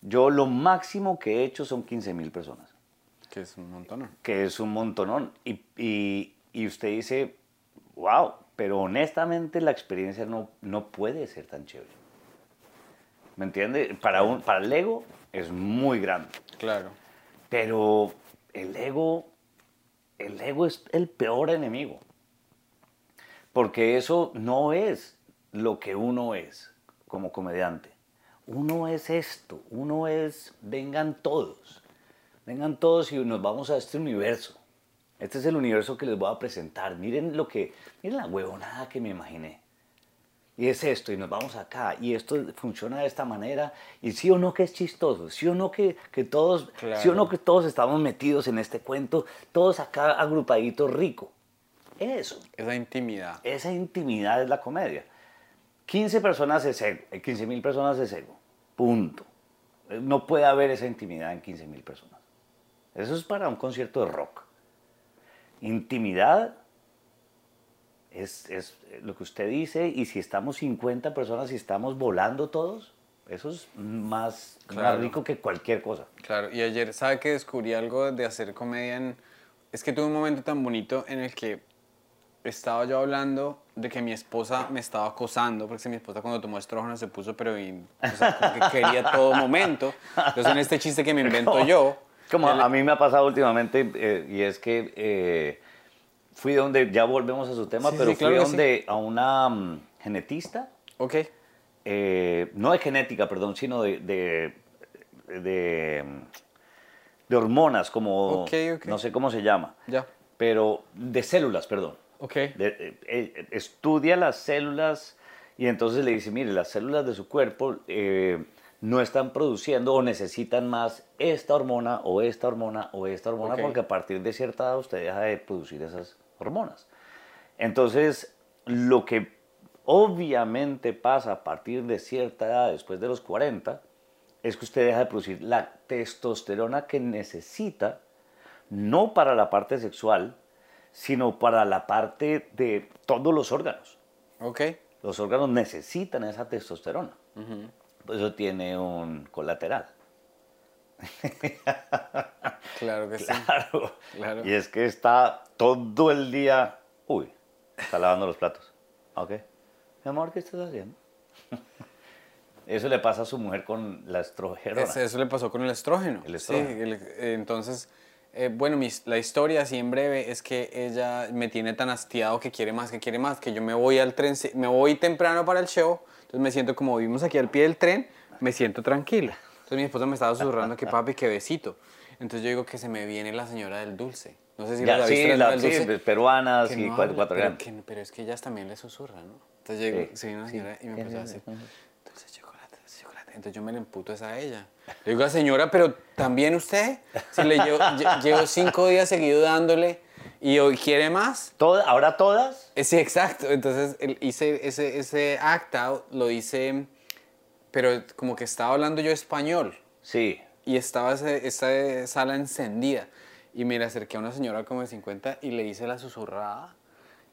Yo lo máximo que he hecho son 15 mil personas, Que es un montón. que es un montonón. Y, y, y usted dice, wow, pero honestamente la experiencia no, no puede ser tan chévere. ¿Me entiende? Para, un, para el ego es muy grande. Claro. Pero el ego, el ego es el peor enemigo. Porque eso no es lo que uno es como comediante. Uno es esto, uno es, vengan todos, vengan todos y nos vamos a este universo. Este es el universo que les voy a presentar. Miren lo que, miren la huevonada que me imaginé. Y es esto, y nos vamos acá, y esto funciona de esta manera, y sí o no que es chistoso, sí o no que, que todos, sí o Claro. no que todos estamos metidos en este cuento, todos acá agrupaditos rico. Eso, Esa intimidad. esa intimidad es la comedia. 15 personas es ego, 15 mil personas es ego, punto. No puede haber esa intimidad en 15 mil personas. Eso es para un concierto de rock. Intimidad es, es lo que usted dice, y si estamos 50 personas y estamos volando todos, eso es más, más rico que cualquier cosa. Claro, y ayer, ¿sabe que descubrí algo de hacer comedia? En... Es que tuve un momento tan bonito en el que estaba yo hablando de que mi esposa me estaba acosando, porque mi esposa cuando tomó estrógeno se puso, pero in- o sea, como que quería todo momento. Entonces, en este chiste que me invento yo, Como yo le- a mí me ha pasado últimamente, eh, y es que eh, fui donde, ya volvemos a su tema, Sí, pero sí, claro fui que sí. donde a una mm, genetista, Ok, eh, no de genética, perdón, sino de, de, de, de hormonas, como, Ok, ok. no sé cómo se llama, ya, pero de células, perdón. Ok. De- eh, eh, estudia las células y entonces le dice, mire, las células de su cuerpo eh, no están produciendo o necesitan más esta hormona o esta hormona o esta hormona porque a partir de cierta edad usted deja de producir esas hormonas. Entonces, lo que obviamente pasa a partir de cierta edad, después de los 40, es que usted deja de producir la testosterona que necesita, no para la parte sexual, sino para la parte de todos los órganos. Ok, Los órganos necesitan esa testosterona. Por eso tiene un colateral. Claro que sí. Claro. Claro. Y es que está todo el día. Uy, está lavando los platos. Ok. Mi amor, ¿qué estás haciendo? Eso le pasa a su mujer con la estrogerona. Es- eso le pasó con el estrógeno. El estrógeno. Sí, el- entonces, eh, bueno, mis- la historia así en breve es que ella me tiene tan hastiado que quiere más, que quiere más, que yo me voy al tren, me voy temprano para el show, entonces me siento como vivimos aquí al pie del tren, me siento tranquila. Entonces mi esposa me estaba susurrando que papi, que besito. Entonces yo digo que se me viene la señora del dulce. No sé si Ya, la sí, viste, la- sí, dulce. peruanas Que y no cuatro- habla, pero, ecuatorianas. que- pero es que ellas también le susurran, ¿no? Entonces llegó, Sí, se vino una sí. señora y me empezó a decir, sí. dulce de chocolate, dulce de chocolate. Entonces yo me le emputo a ella. Le digo, señora, pero también usted, si le llevo, lle- llevo cinco días seguidos dándole y hoy quiere más. Toda- ¿Ahora todas? Eh, Sí, exacto. Entonces el- hice ese, ese act out, lo hice, pero como que estaba hablando yo español Sí. y estaba ese- esa sala encendida. Y me le acerqué a una señora como de 50 y le hice la susurrada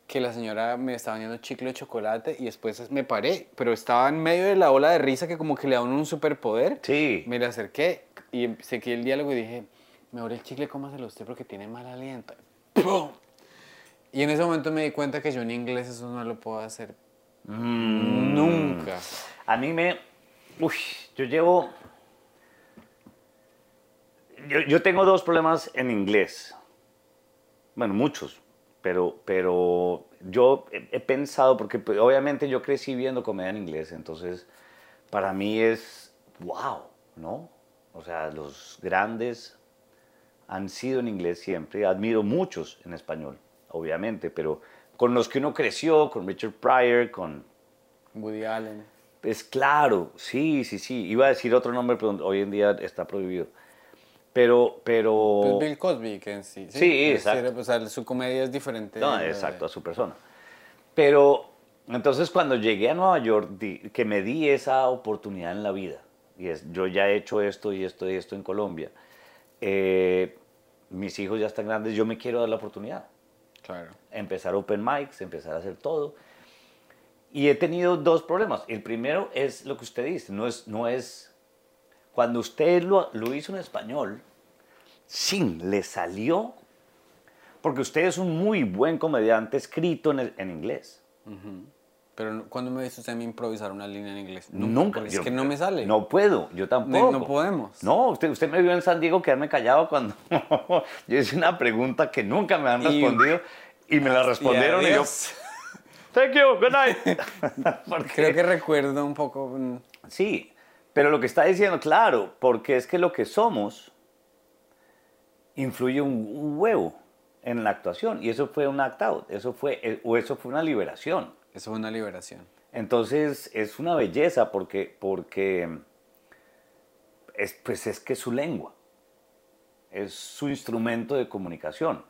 que la señora me estaba vendiendo chicle de chocolate y después me paré, pero estaba en medio de la ola de risa que como que le da un superpoder. Sí. Me le acerqué y seguí el diálogo y dije, mejor el chicle cómaselo usted porque tiene mal aliento. ¡Pum! Y en ese momento me di cuenta que yo en inglés eso no lo puedo hacer Mm. nunca. A mí me... Uy, yo llevo... Yo, yo tengo dos problemas en inglés. Bueno, muchos. Pero, pero yo he, he pensado, porque pues, obviamente yo crecí viendo comedia en inglés, entonces para mí es wow, ¿no? O sea, los grandes han sido en inglés siempre. Admiro muchos en español, obviamente, pero con los que uno creció, con Richard Pryor, con Woody Allen. es claro, sí, sí, sí. Iba a decir otro nombre, pero hoy en día está prohibido. Pero, pero... Pues Bill Cosby, que en sí. Sí, es exacto. decir, O sea, su comedia es diferente. No, exacto, a su persona. Pero entonces cuando llegué a Nueva York, di- que me di esa oportunidad en la vida, y es, yo ya he hecho esto y esto y esto en Colombia, eh, mis hijos ya están grandes, yo me quiero dar la oportunidad. Claro. Empezar open mics, empezar a hacer todo. Y he tenido dos problemas. El primero es lo que usted dice, no es, no es cuando usted lo, lo hizo en español, sí, le salió, porque usted es un muy buen comediante escrito en, el- en inglés. Pero no- ¿cuándo me viste usted a mí improvisar una línea en inglés? Nunca. yo- Es que no me sale. No puedo, yo tampoco. no podemos. No, usted, usted me vio en San Diego quedarme callado cuando yo hice una pregunta que nunca me han Y- respondido y me la respondieron y, yo, adiós. thank you, good night. Porque- Creo que recuerdo un poco. mm, Sí, pero lo que está diciendo, claro, porque es que lo que somos influye un, huevo en la actuación y eso fue un act out, eso fue, eh, o eso fue una liberación. Eso fue una liberación. Entonces es una belleza porque, porque es, pues es que es su lengua, es su instrumento de comunicación.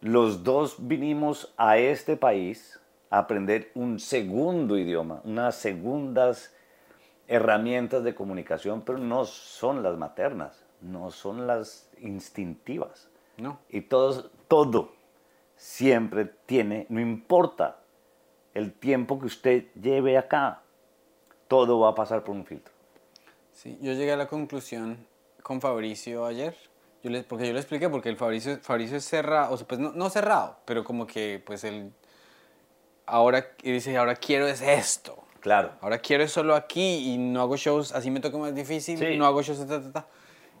Los dos vinimos a este país a aprender un segundo idioma, unas segundas herramientas de comunicación, pero no son las maternas, no son las instintivas. No. Y todo, todo siempre tiene, no importa el tiempo que usted lleve acá, todo va a pasar por un filtro. Sí, yo llegué a la conclusión con Fabricio ayer. Yo le, porque yo le expliqué, porque el Fabricio, Fabricio es cerrado, o sea, pues no, no cerrado, pero como que, pues él, ahora, y dice, ahora quiero es esto. Claro. Ahora quiero es solo aquí y no hago shows, así me toca más difícil, Sí. no hago shows, ta, ta, ta.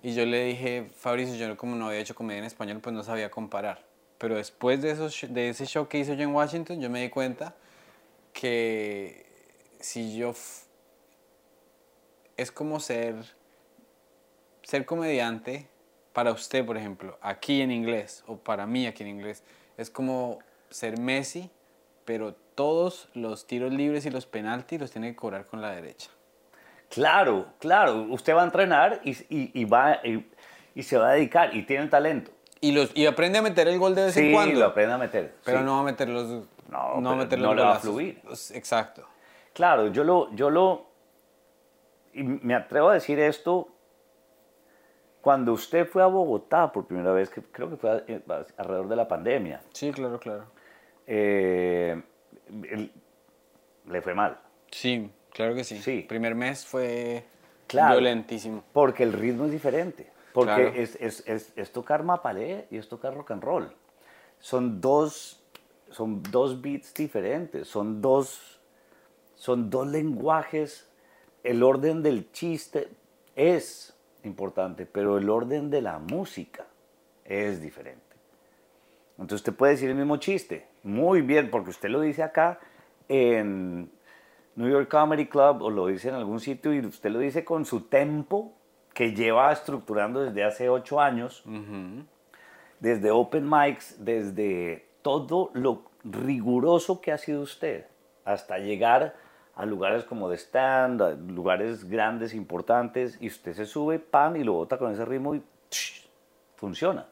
Y yo le dije, Fabricio, yo como no había hecho comedia en español, pues no sabía comparar. Pero después de, esos, de ese show que hice yo en Washington, yo me di cuenta que si yo... Es como ser... Ser comediante para usted, por ejemplo, aquí en inglés, o para mí aquí en inglés, es como ser Messi, pero todos los tiros libres y los penaltis los tiene que cobrar con la derecha. Claro, claro. Usted va a entrenar y, y- y va, y, y se va a dedicar y tiene el talento. Y, los, y aprende a meter el gol de vez Sí, en cuando. lo aprende a meter. Pero sí. no va a meter los. No, va a meter no los le va a fluir. Pues, Exacto. Claro, yo lo, yo lo, y me atrevo a decir esto, cuando usted fue a Bogotá por primera vez, que creo que fue a- eh, alrededor de la pandemia, Sí, claro, claro. eh, le fue mal. Sí, claro que sí. Sí. Primer mes fue Claro. violentísimo. Porque el ritmo es diferente. Porque Claro. es, es, es, es tocar mapalé y es tocar rock and roll. Son dos, son dos beats diferentes, son dos, son dos lenguajes. El orden del chiste es importante, pero el orden de la música es diferente. Entonces usted puede decir el mismo chiste, muy bien, porque usted lo dice acá en New York Comedy Club o lo dice en algún sitio y usted lo dice con su tempo que lleva estructurando desde hace ocho años, desde open mics, desde todo lo riguroso que ha sido usted, hasta llegar a lugares como The Stand, a lugares grandes, importantes, y usted se sube, pan, y lo bota con ese ritmo y tsh, funciona.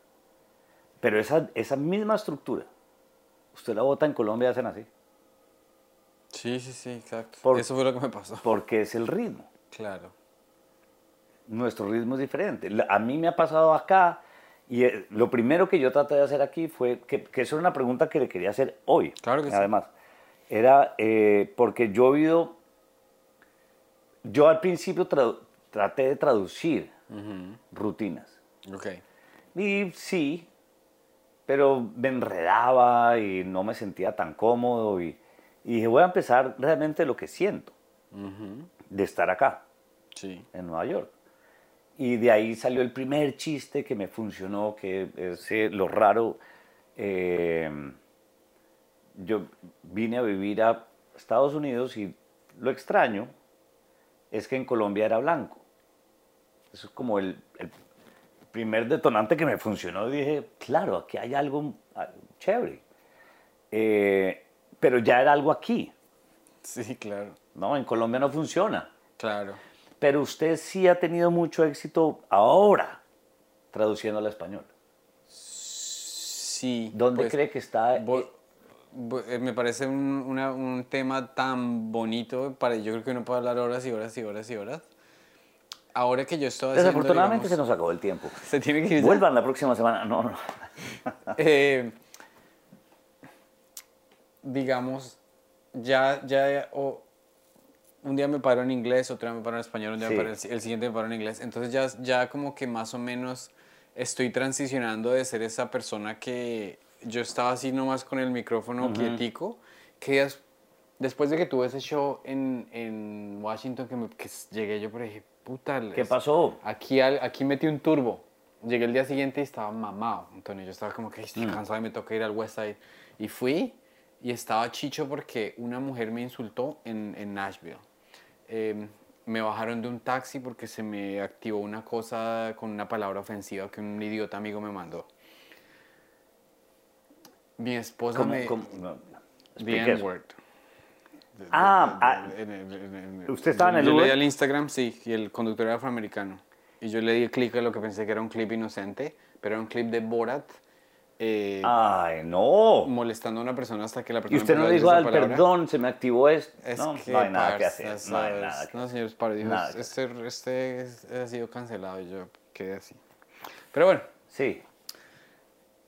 Pero esa, esa misma estructura, usted la bota en Colombia hacen así, Sí, sí, sí, exacto. Por- Eso fue lo que me pasó. porque es el ritmo. Claro. nuestro ritmo es diferente. A mí me ha pasado acá y eh, lo primero que yo traté de hacer aquí fue, que, que eso era una pregunta que le quería hacer hoy. Claro que sí. Además, era eh, porque yo he oído, yo al principio traté de traducir rutinas. Ok. Y sí, pero me enredaba y no me sentía tan cómodo y, y dije, voy a empezar realmente lo que siento de estar acá Sí. en Nueva York. Y de ahí salió el primer chiste que me funcionó, que es eh, lo raro. eh, yo vine a vivir a Estados Unidos y lo extraño es que en Colombia era blanco. Eso es como el, el primer detonante que me funcionó. Dije, claro, aquí hay algo ah, chévere. Eh, pero ya era algo aquí, Sí, claro. ¿no? En Colombia no funciona. Claro. Pero usted sí ha tenido mucho éxito ahora traduciendo al español. Sí. ¿Dónde pues, cree que está? Bo- eh, me parece un, una- un tema tan bonito, para, yo creo que uno puede hablar horas y horas y horas y horas. Ahora que yo estoy haciendo, Desafortunadamente se nos acabó el tiempo. se tiene que ir. Vuelvan la próxima semana. No, no. Eh, digamos, ya, ya, o un día me paro en inglés, otro día me paro en español, un día me Sí. paro en- el siguiente me paro en inglés. Entonces ya, ya como que más o menos estoy transicionando de ser esa persona que yo estaba así nomás con el micrófono quietico, que des- después de que tuve ese show en, en Washington, que, me- que llegué yo, pero dije, puta, ¿Qué es- pasó? Aquí, al- aquí metí un turbo. Llegué el día siguiente y estaba mamado, Antonio. Yo estaba como que "Ay, estoy Mm. cansado y me toca ir al West Side. Y fui y estaba chicho porque una mujer me insultó en, en Nashville. Eh, me bajaron de un taxi porque se me activó una cosa con una palabra ofensiva que un idiota amigo me mandó. Mi esposa ¿Cómo- me... cómo? No, The. N-word. Ah, En en ¿Usted estaba en el Yo le Uber? di al Instagram, sí, y el conductor era afroamericano. Y yo le di clic a lo que pensé que era un clip inocente, pero era un clip de Borat eh, Ay, no. molestando a una persona hasta que la Y persona usted no le dijo al perdón, se me activó esto. Es no, que, no hay nada que parce, hacer. No hay eso nada es- que No, señor Sparrow, dijo, que este, este es- ha sido cancelado y yo quedé así. Pero bueno, Sí.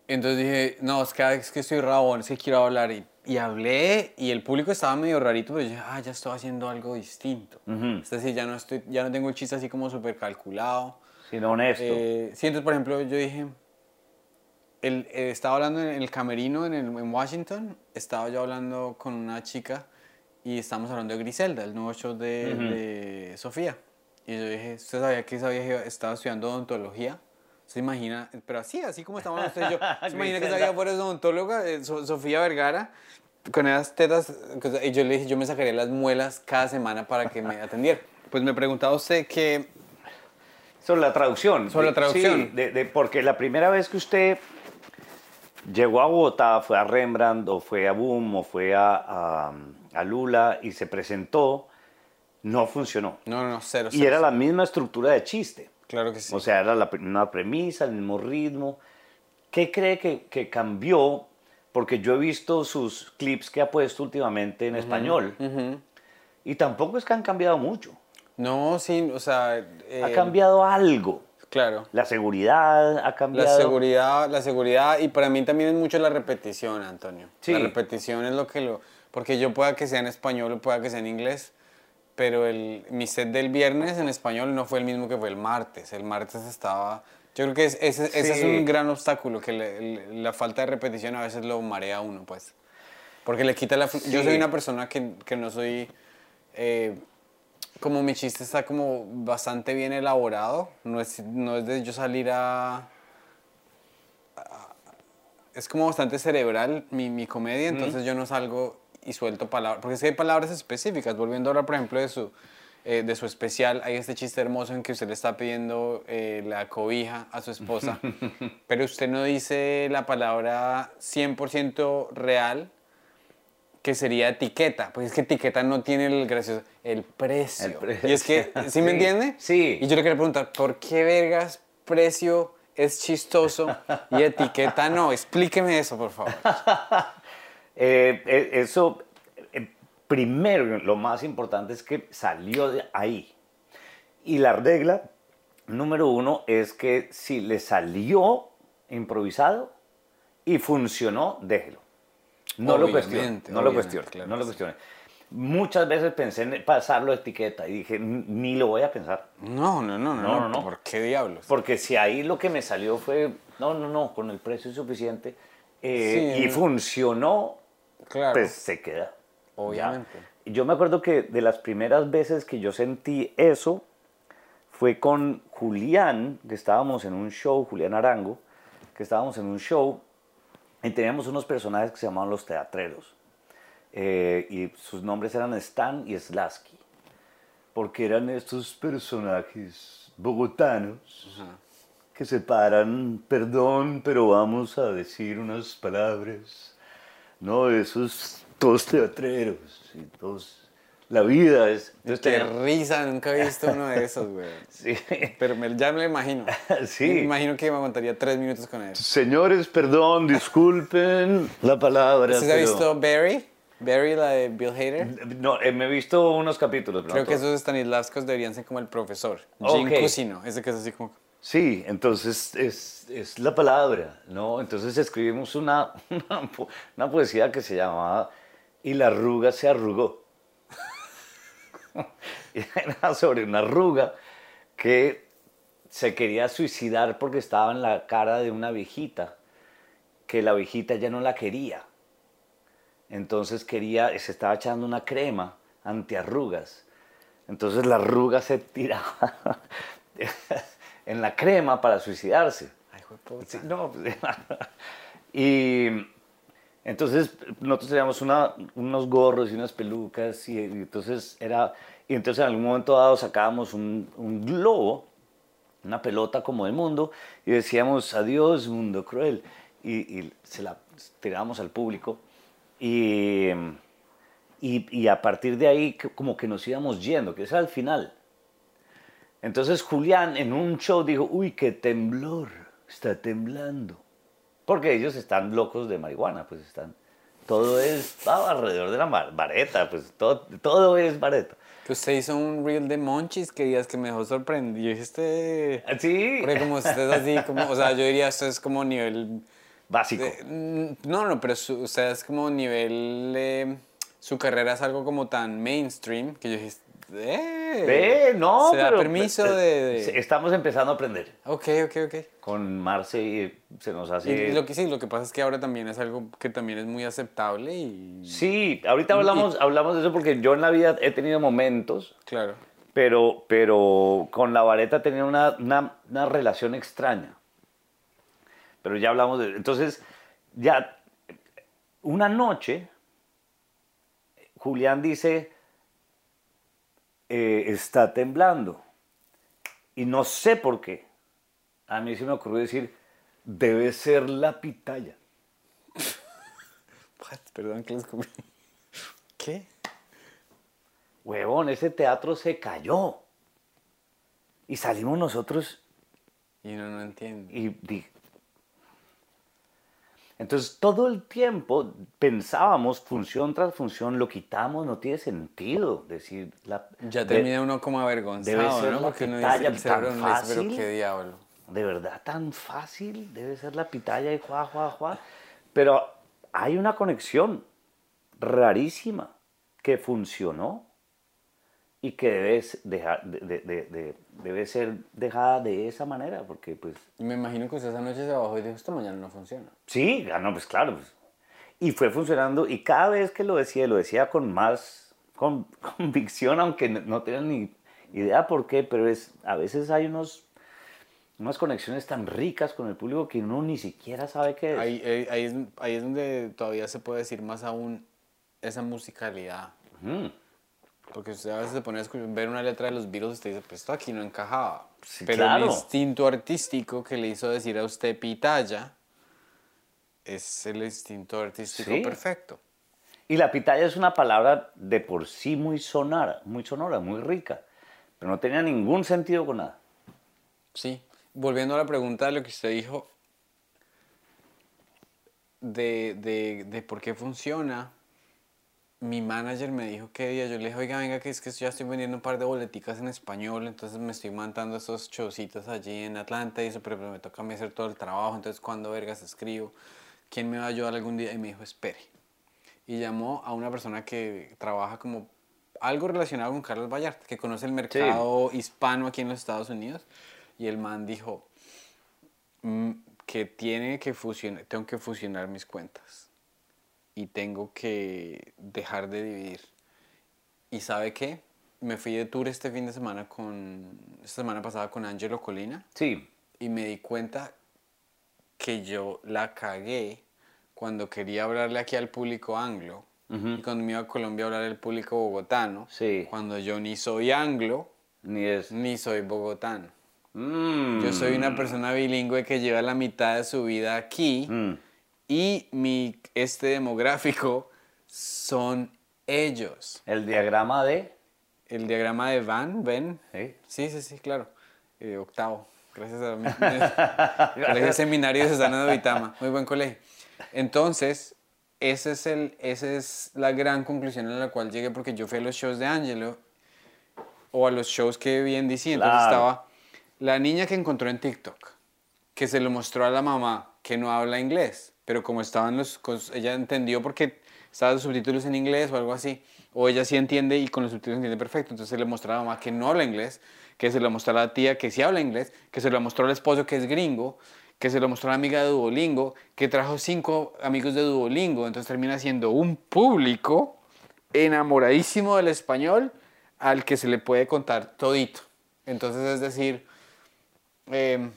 entonces dije, no, es que, es que estoy rabón, es que quiero hablar. Y, y hablé y el público estaba medio rarito, pero yo dije, ah, ya estoy haciendo algo distinto. Ujú. Es decir, ya no, estoy, ya no tengo el chiste así como súper calculado. Sino honesto. Eh, sí, entonces, por ejemplo, yo dije, el, eh, estaba hablando en el camerino en, el- en Washington, estaba yo hablando con una chica y estábamos hablando de Griselda, el nuevo show de, de Sofía. Y yo dije, ¿usted sabía que esa vieja estaba estudiando odontología? ¿Se imagina? Pero así, así como estamos usted y yo. ¿Se imagina que esa vieja fuera odontóloga? eh, So- Sofía Vergara, con esas tetas. Y yo le dije, yo me sacaría las muelas cada semana para que me atendiera. Pues me preguntaba usted que Sobre la traducción. Sobre la traducción. Sí, de- de- porque la primera vez que usted llegó a Bogotá, fue a Rembrandt, o fue a Boom, o fue a, a- a Lula, y se presentó, no funcionó. No, no, cero. Y cero, era la misma estructura de chiste. Claro que sí. O sea, era la misma premisa, el mismo ritmo. ¿Qué cree que, que cambió? Porque yo he visto sus clips que ha puesto últimamente en español. Y tampoco es que han cambiado mucho. no, sí, o sea. eh, Ha cambiado algo. Claro. La seguridad ha La cambiado. seguridad, la seguridad, y para mí también es mucho la repetición, Antonio. Sí. La repetición es lo que lo. Porque yo pueda que sea en español o pueda que sea en inglés, pero el, mi set del viernes en español no fue el mismo que fue el martes. El martes estaba... Yo creo que es- ese, ese es Sí. un gran obstáculo, que le- le- la falta de repetición a veces lo marea a uno, pues. Porque le quita la... flu- Yo soy Sí. una persona que, que no soy... eh, como mi chiste está como bastante bien elaborado, no es, no es de yo salir a... a- es como bastante cerebral mi, mi comedia, entonces yo no salgo y suelto palabras, porque es que hay palabras específicas, volviendo a hablar por ejemplo de su, eh, de su especial, hay este chiste hermoso en que usted le está pidiendo eh, la cobija a su esposa, pero usted no dice la palabra 100% real, que sería etiqueta, pues es que etiqueta no tiene el gracioso, el precio. El precio. Y es que, ¿sí, me entiende? sí. Y yo le quería preguntar, ¿por qué vergas precio es chistoso y etiqueta no? Explíqueme eso, por favor. Eh, eh, eso, eh, primero, lo más importante es que salió de ahí. Y la regla número uno es que si le salió improvisado y funcionó, déjelo. No lo cuestione. Obviamente, No lo obviamente, cuestione. claro no lo que sí. cuestione. Muchas veces pensé en pasarlo de etiqueta y dije, "N- ni lo voy a pensar. No, no, no, no, No, no, no. ¿Por qué diablos? Porque si ahí lo que me salió fue, no, no, no, con el precio suficiente eh, Sí, y funcionó, Claro. pues se queda. Obviamente. Ya. Yo me acuerdo que de las primeras veces que yo sentí eso fue con Julián, que estábamos en un show, Julián Arango, que estábamos en un show y teníamos unos personajes que se llamaban los teatreros. Eh, y sus nombres eran Stan y Slasky. Porque eran estos personajes bogotanos que se paran, perdón, pero vamos a decir unas palabras. No, esos todos teatreros y todos... La vida es... Qué risa, nunca he visto uno de esos, güey. Sí. Pero me- ya me lo imagino. Sí. Me imagino que me aguantaría tres minutos con él. Señores, perdón, disculpen la palabra. ¿Usted ha pero- visto Barry? Barry, la de Bill Hader. No, eh, me he visto unos capítulos. Creo que esos Stanislavskos deberían ser como el profesor. Jim. Cusino, ese que es así como... Sí, entonces es, es la palabra, ¿no? Entonces escribimos una, una, una poesía que se llamaba Y la arruga se arrugó. Era sobre una arruga que se quería suicidar porque estaba en la cara de una viejita, que la viejita ya no la quería. Entonces quería, se estaba echando una crema antiarrugas. Entonces la arruga se tiraba en la crema para suicidarse. Ay. Sí, no, pues, y entonces nosotros teníamos una- unos gorros y unas pelucas y, y entonces era y entonces en algún momento dado sacábamos un, globo, una pelota como del mundo y decíamos adiós mundo cruel y, se la tirábamos al público y, y, a partir de ahí como que nos íbamos yendo, que era al final. Entonces Julián en un show dijo, uy, qué temblor, está temblando. Porque ellos están locos de marihuana, pues están, todo es alrededor de la vareta, pues todo, todo es vareta. Usted hizo un reel de Monchis que días que me dejó sorprendido. Este... Sí, Porque como usted es así, como, o sea, yo diría esto es como nivel... básico. de- mm, no, no, pero su- usted es como nivel... eh, su carrera es algo como tan mainstream que yo dije, eh, Ve, no, Se da pero- permiso eh, de... Estamos empezando a aprender. Ok, ok, ok. Con Marce y se nos Y hace... lo que sí, lo que pasa es que ahora también es algo que también es muy aceptable y... Sí, ahorita hablamos, hablamos de eso porque yo en la vida he tenido momentos Claro. pero, pero con la vareta tenía una, una, una relación extraña. Pero ya hablamos de... Entonces, ya una noche, Julián dice, eh, está temblando. Y no sé por qué. A mí se me ocurrió decir, debe ser la pitaya. What? Perdón que les comí. ¿Qué? Huevón, ese teatro se cayó. Y salimos nosotros Y uno no entiende. Y di- Entonces todo el tiempo pensábamos función tras función, lo quitamos, no tiene sentido decir la... Ya de- termina uno como avergonzado, ser ¿no? Porque uno dice, el cerebro uno dice, pero fácil". qué diablo. De verdad tan fácil, debe ser la pitaya y juá, juá, juá. Pero hay una conexión rarísima que funcionó y que debe, dejar, de, de- de- de- debe ser dejada de esa manera, porque pues me imagino que usted esa noche se bajó y dijo, esta mañana no funciona. sí, ah, no, pues claro. pues. Y fue funcionando y cada vez que lo decía, lo decía con más con, convicción, aunque no, no tenía ni idea por qué, pero es, a veces hay unos, unas conexiones tan ricas con el público que uno ni siquiera sabe qué es. Ahí, ahí, ahí es, ahí es donde todavía se puede decir más aún esa musicalidad. Ujú. Porque usted a veces se pone a escuchar- ver una letra de los Beatles y usted dice, pues esto aquí no encajaba. Sí, Pero claro. el instinto artístico que le hizo decir a usted pitaya es el instinto artístico Sí. perfecto. Y la pitaya es una palabra de por sí muy sonora, muy sonora, muy rica, pero no tenía ningún sentido con nada. Sí. Volviendo a la pregunta de lo que usted dijo, de, de, de por qué funciona, mi manager me dijo que día, yo le dije, oiga, venga, que es que ya estoy vendiendo un par de boleticas en español, entonces me estoy mandando esos showcitos allí en Atlanta y eso, pero me toca a mí hacer todo el trabajo, entonces cuando vergas escribo, ¿quién me va a ayudar algún día? Y me dijo, espere. Y llamó a una persona que trabaja como algo relacionado con Carlos Vallarta, que conoce el mercado hispano aquí en los Estados Unidos, y el man dijo mm, que tiene que fusionar, tengo que fusionar mis cuentas y tengo que dejar de dividir. ¿Y sabe qué? Me fui de tour este fin de semana con, esta semana pasada con Angelo Colina Sí, y me di cuenta que yo la cagué cuando quería hablarle aquí al público anglo y cuando me iba a Colombia a hablar al público bogotano, Sí. cuando yo ni soy anglo ni es... ni soy bogotano. Mm. Yo soy una persona bilingüe que lleva la mitad de su vida aquí Mm. Y mi este demográfico son ellos. El diagrama de... El diagrama de Van, ven. Sí. Sí, sí, sí, claro. Eh, octavo. Gracias a mi colegio seminario de Susana de Vitama. Muy buen colegio. Entonces, ese es el, esa es la gran conclusión a la cual llegué porque yo fui a los shows de Angelo o a los shows que vi en DC. Entonces Claro. estaba la niña que encontró en TikTok, que se lo mostró a la mamá, que no habla inglés, pero como estaban los, ella entendió porque estaban los subtítulos en inglés o algo así, o ella sí entiende y con los subtítulos entiende perfecto, entonces se le mostró a la mamá que no habla inglés, que se lo mostró a la tía que sí habla inglés, que se lo mostró al esposo que es gringo, que se lo mostró a la amiga de Duolingo, que trajo cinco amigos de Duolingo, entonces termina siendo un público enamoradísimo del español al que se le puede contar todito. Entonces, es decir, eh,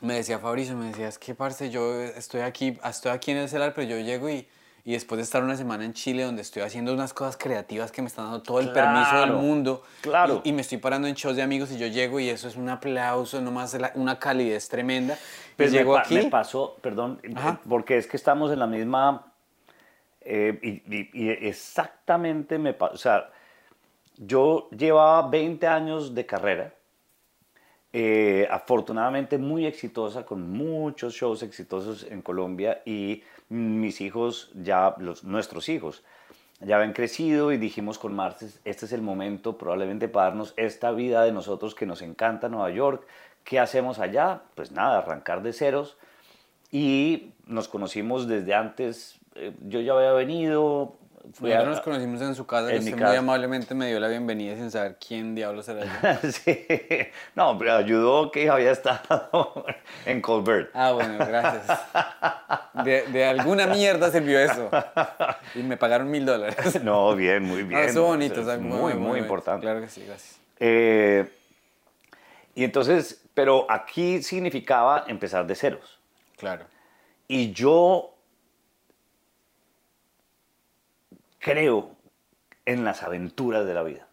me decía Fabricio, me decía, es que parce, yo estoy aquí, estoy aquí en el celular, pero yo llego y, y después de estar una semana en Chile donde estoy haciendo unas cosas creativas que me están dando todo el permiso del mundo, claro. y, y me estoy parando en shows de amigos y yo llego y eso es un aplauso, nomás una calidez tremenda. Pues y me llego aquí, Me pasó, perdón, Ajá. porque es que estamos en la misma... eh, y, y- y exactamente me pasó, o sea, yo llevaba 20 años de carrera, eh, afortunadamente muy exitosa, con muchos shows exitosos en Colombia y mis hijos, ya los, nuestros hijos, ya habían crecido y dijimos con Martes, este es el momento probablemente para darnos esta vida de nosotros que nos encanta Nueva York. ¿Qué hacemos allá? Pues nada, arrancar de ceros. Y nos conocimos desde antes, eh, yo ya había venido. Fui a- nosotros nos conocimos en su casa, en que usted muy amablemente me dio la bienvenida sin saber quién diablos era yo. sí, no, pero ayudó que había estado en Colbert. Ah, bueno, gracias. De, de alguna mierda sirvió eso. Y me pagaron mil dólares. No, bien, muy bien. Ah, estuvo bonito. o sea, muy, muy, bien. importante. Claro que sí, gracias. Eh, y entonces, pero aquí significaba empezar de ceros. Claro. Y yo creo en las aventuras de la vida.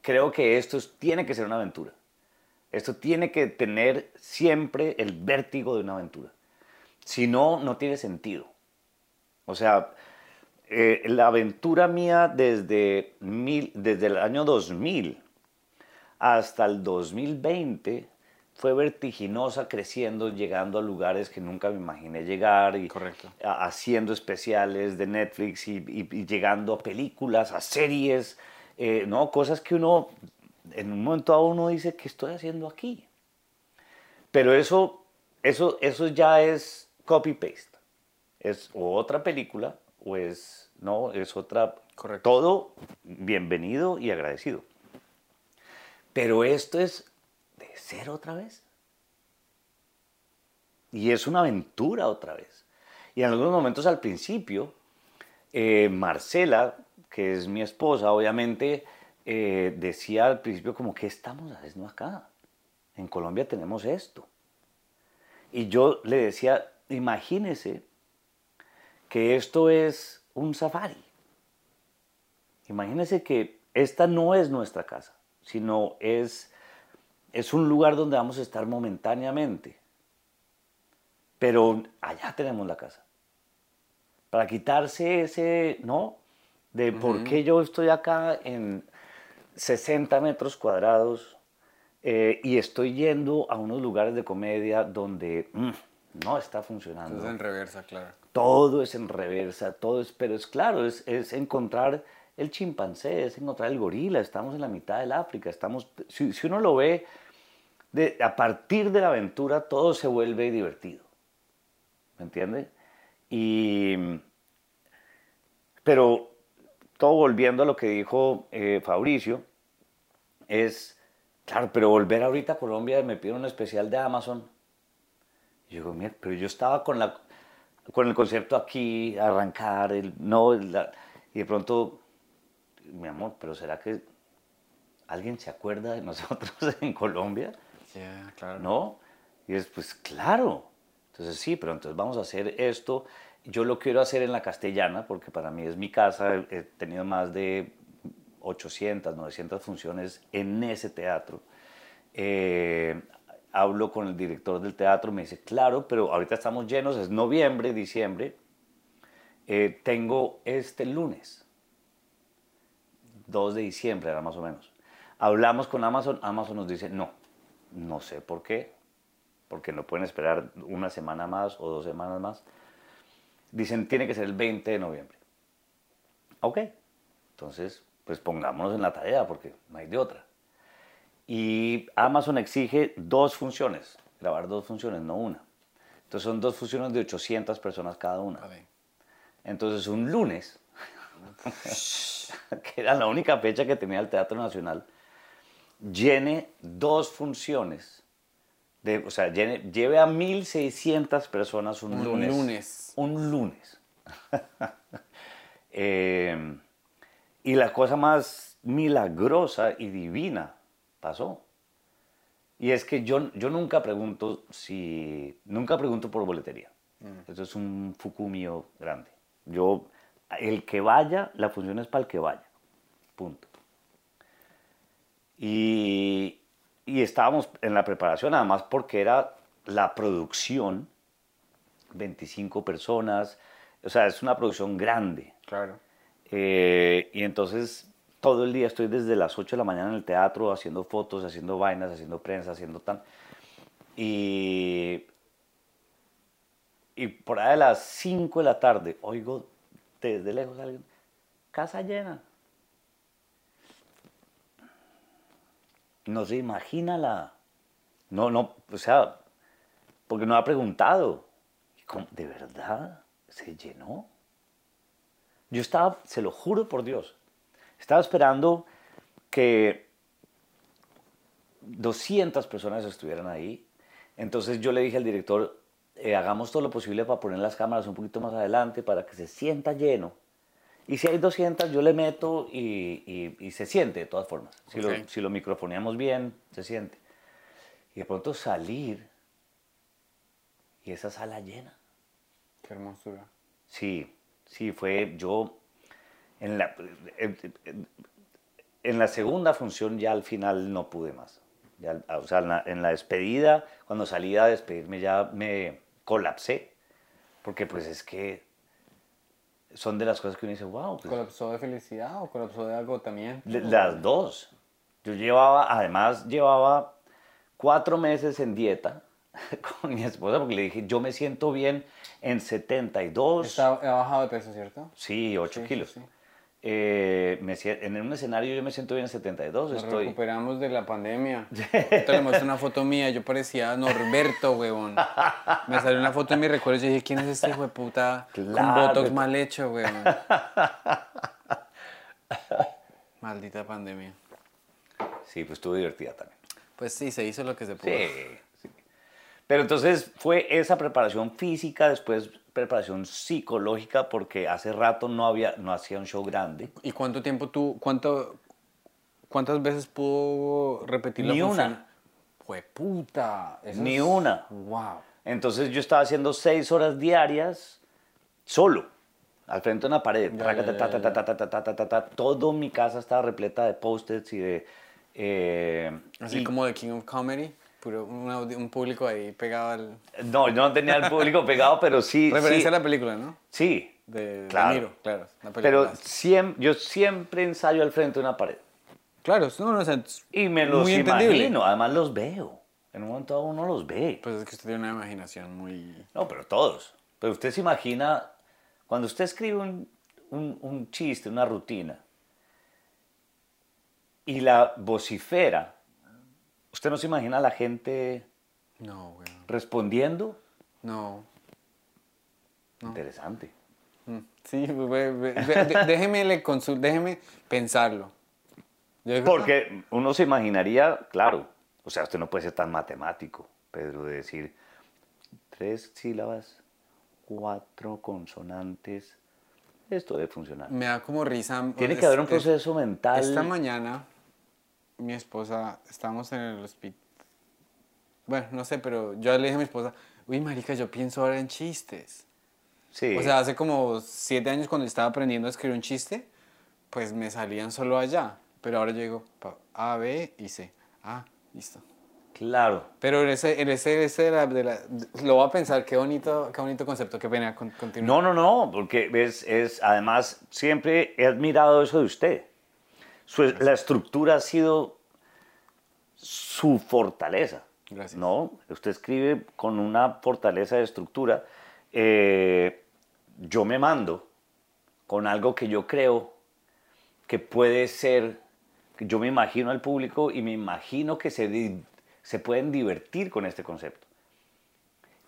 Creo que esto es- tiene que ser una aventura. Esto tiene que tener siempre el vértigo de una aventura. Si no, no tiene sentido. O sea, eh, la aventura mía desde, mil, desde el año 2000 hasta el 2020 fue vertiginosa, creciendo, llegando a lugares que nunca me imaginé llegar y Correcto. a- haciendo especiales de Netflix y, y- y llegando a películas, a series, eh, ¿no? Cosas que uno, en un momento dado uno dice, ¿qué estoy haciendo aquí? Pero eso, eso, eso ya es copy-paste. Es o otra película o es, no, es otra... Correcto. Todo bienvenido y agradecido. Pero esto es de cero otra vez. Y es una aventura otra vez. Y en algunos momentos al principio, eh, Marcela, que es mi esposa, obviamente, eh, decía al principio como, ¿qué estamos haciendo acá? En Colombia tenemos esto. Y yo le decía, imagínese que esto es un safari. Imagínese que esta no es nuestra casa, sino es, es un lugar donde vamos a estar momentáneamente. Pero allá tenemos la casa. Para quitarse ese, ¿no? De por qué yo estoy acá en 60 metros cuadrados eh, y estoy yendo a unos lugares de comedia donde mm, no está funcionando. Todo es en reversa, claro. Todo es en reversa, todo es, pero es claro, es, es encontrar el chimpancé, es encontrar el gorila, estamos en la mitad del África, estamos, si, si uno lo ve, de, a partir de la aventura todo se vuelve divertido, ¿me entiende? Y, pero todo volviendo a lo que dijo eh, Fabricio, es, claro, pero volver ahorita a Colombia me pide un especial de Amazon. Yo digo, mira, pero yo estaba con, la, con el concepto aquí, arrancar, el, no, la, y de pronto, mi amor, pero ¿será que alguien se acuerda de nosotros en Colombia? ¿No? Y es, pues claro. Entonces sí, pero entonces vamos a hacer esto. Yo lo quiero hacer en la castellana porque para mí es mi casa. He tenido más de 800, 900 funciones en ese teatro. Eh, hablo con el director del teatro, me dice, claro, pero ahorita estamos llenos, es noviembre, diciembre. Eh, tengo este lunes, 2 de diciembre era más o menos. Hablamos con Amazon, Amazon nos dice, no, no sé por qué, porque no pueden esperar una semana más o dos semanas más. Dicen, tiene que ser el 20 de noviembre. Ok, entonces, pues pongámonos en la tarea, porque no hay de otra. Y Amazon exige dos funciones, grabar dos funciones, no una. Entonces son dos funciones de 800 personas cada una. Entonces un lunes, que era la única fecha que tenía el Teatro Nacional, llene dos funciones. De, o sea, llene- lleve a 1.600 personas un, Un lunes. lunes. Un lunes. Eh, y la cosa más milagrosa y divina pasó. Y es que yo, yo nunca pregunto si. Nunca pregunto por boletería. Eso es un fuku mío grande. Yo, el que vaya, la función es para el que vaya. Punto. Y, y estábamos en la preparación, además porque era la producción, 25 personas, o sea, es una producción grande. Claro. Eh, y entonces todo el día estoy desde las 8 de la mañana en el teatro haciendo fotos, haciendo vainas, haciendo prensa, haciendo tan. Y, y por ahí a las 5 de la tarde oigo desde lejos a alguien, casa llena. No se imagina la... No, no, o sea, porque no ha preguntado. ¿De verdad se llenó? Yo estaba, se lo juro por Dios, estaba esperando que 200 personas estuvieran ahí. Entonces yo le dije al director, eh, hagamos todo lo posible para poner las cámaras un poquito más adelante para que se sienta lleno. Y si hay 200, yo le meto y, y- y se siente de todas formas. Si, lo, si lo microfoneamos bien, se siente. Y de pronto salir y esa sala llena. Qué hermosura. Sí, sí, fue yo en la, en la segunda función ya al final no pude más. Ya, o sea, en la, en la despedida, cuando salí a despedirme ya me colapsé, porque pues es que son de las cosas que uno dice, wow, pues, ¿Colapsó de felicidad o colapsó de agotamiento? las dos. Yo llevaba, además llevaba cuatro meses en dieta con mi esposa, porque le dije, yo me siento bien en 72. Está, ha bajado de peso, ¿cierto? Sí, 8 Sí, sí, kilos. sí. Eh, me en un escenario yo me siento bien en 72. Nos estoy... recuperamos de la pandemia. Te le muestro una foto mía, yo parecía Norberto, huevón. Me salió una foto en mi recuerdo y yo dije, ¿quién es este hijo de puta con Claro. botox mal hecho, huevón? Maldita pandemia. Sí, pues estuvo divertida también. Pues sí, se hizo lo que se pudo. Sí, sí. Pero entonces fue esa preparación física, después preparación psicológica porque hace rato no había no hacía un show grande. ¿Y cuánto tiempo tú cuánto cuántas veces pudo repetir Ni una. Fue puta. Ni una. Wow. Entonces yo estaba haciendo seis horas diarias solo al frente de una pared. Todo mi casa estaba repleta de post-its y de eh, así como de King of Comedy puro un, público ahí pegado al... No, yo no tenía el público pegado, pero sí... Referencia sí, a la película, ¿no? Sí, De, de Claro. Niro, claro. Pero película. siem- yo siempre ensayo al frente de una pared. Claro, no, no, o sea, es Y me los muy entendible. imagino, además los veo. En un momento dado uno los ve. Pues es que usted tiene una imaginación muy... No, pero todos. Pero usted se imagina, cuando usted escribe un, un- un chiste, una rutina, y la vocifera, ¿usted no se imagina a la gente No, güey. respondiendo? No. Interesante. Mm, Sí, güey, güey, déjeme, le déjeme pensarlo. Yo Porque uno se imaginaría, claro, o sea, usted no puede ser tan matemático, Pedro, de decir tres sílabas, cuatro consonantes, esto debe funcionar. Me da como risa. Tiene es- que haber un es- proceso mental. Esta mañana, mi esposa, estábamos en el hospital. Bueno, no sé, pero yo le dije a mi esposa, uy, marica, yo pienso ahora en chistes. Sí. O sea, hace como siete años cuando estaba aprendiendo a escribir un chiste, pues me salían solo allá. Pero ahora yo digo, A, B y C. Ah, listo. claro. Pero en ese, en ese, ese de la- de la- lo voy a pensar, qué bonito, qué bonito concepto, qué pena, con- continúa. No, no, no, porque es, es, además, siempre he admirado eso de usted. Su- la estructura ha sido su fortaleza. Gracias. ¿no? Usted escribe con una fortaleza de estructura. Eh, yo me mando con algo que yo creo que puede ser, yo me imagino al público y me imagino que se, se pueden divertir con este concepto.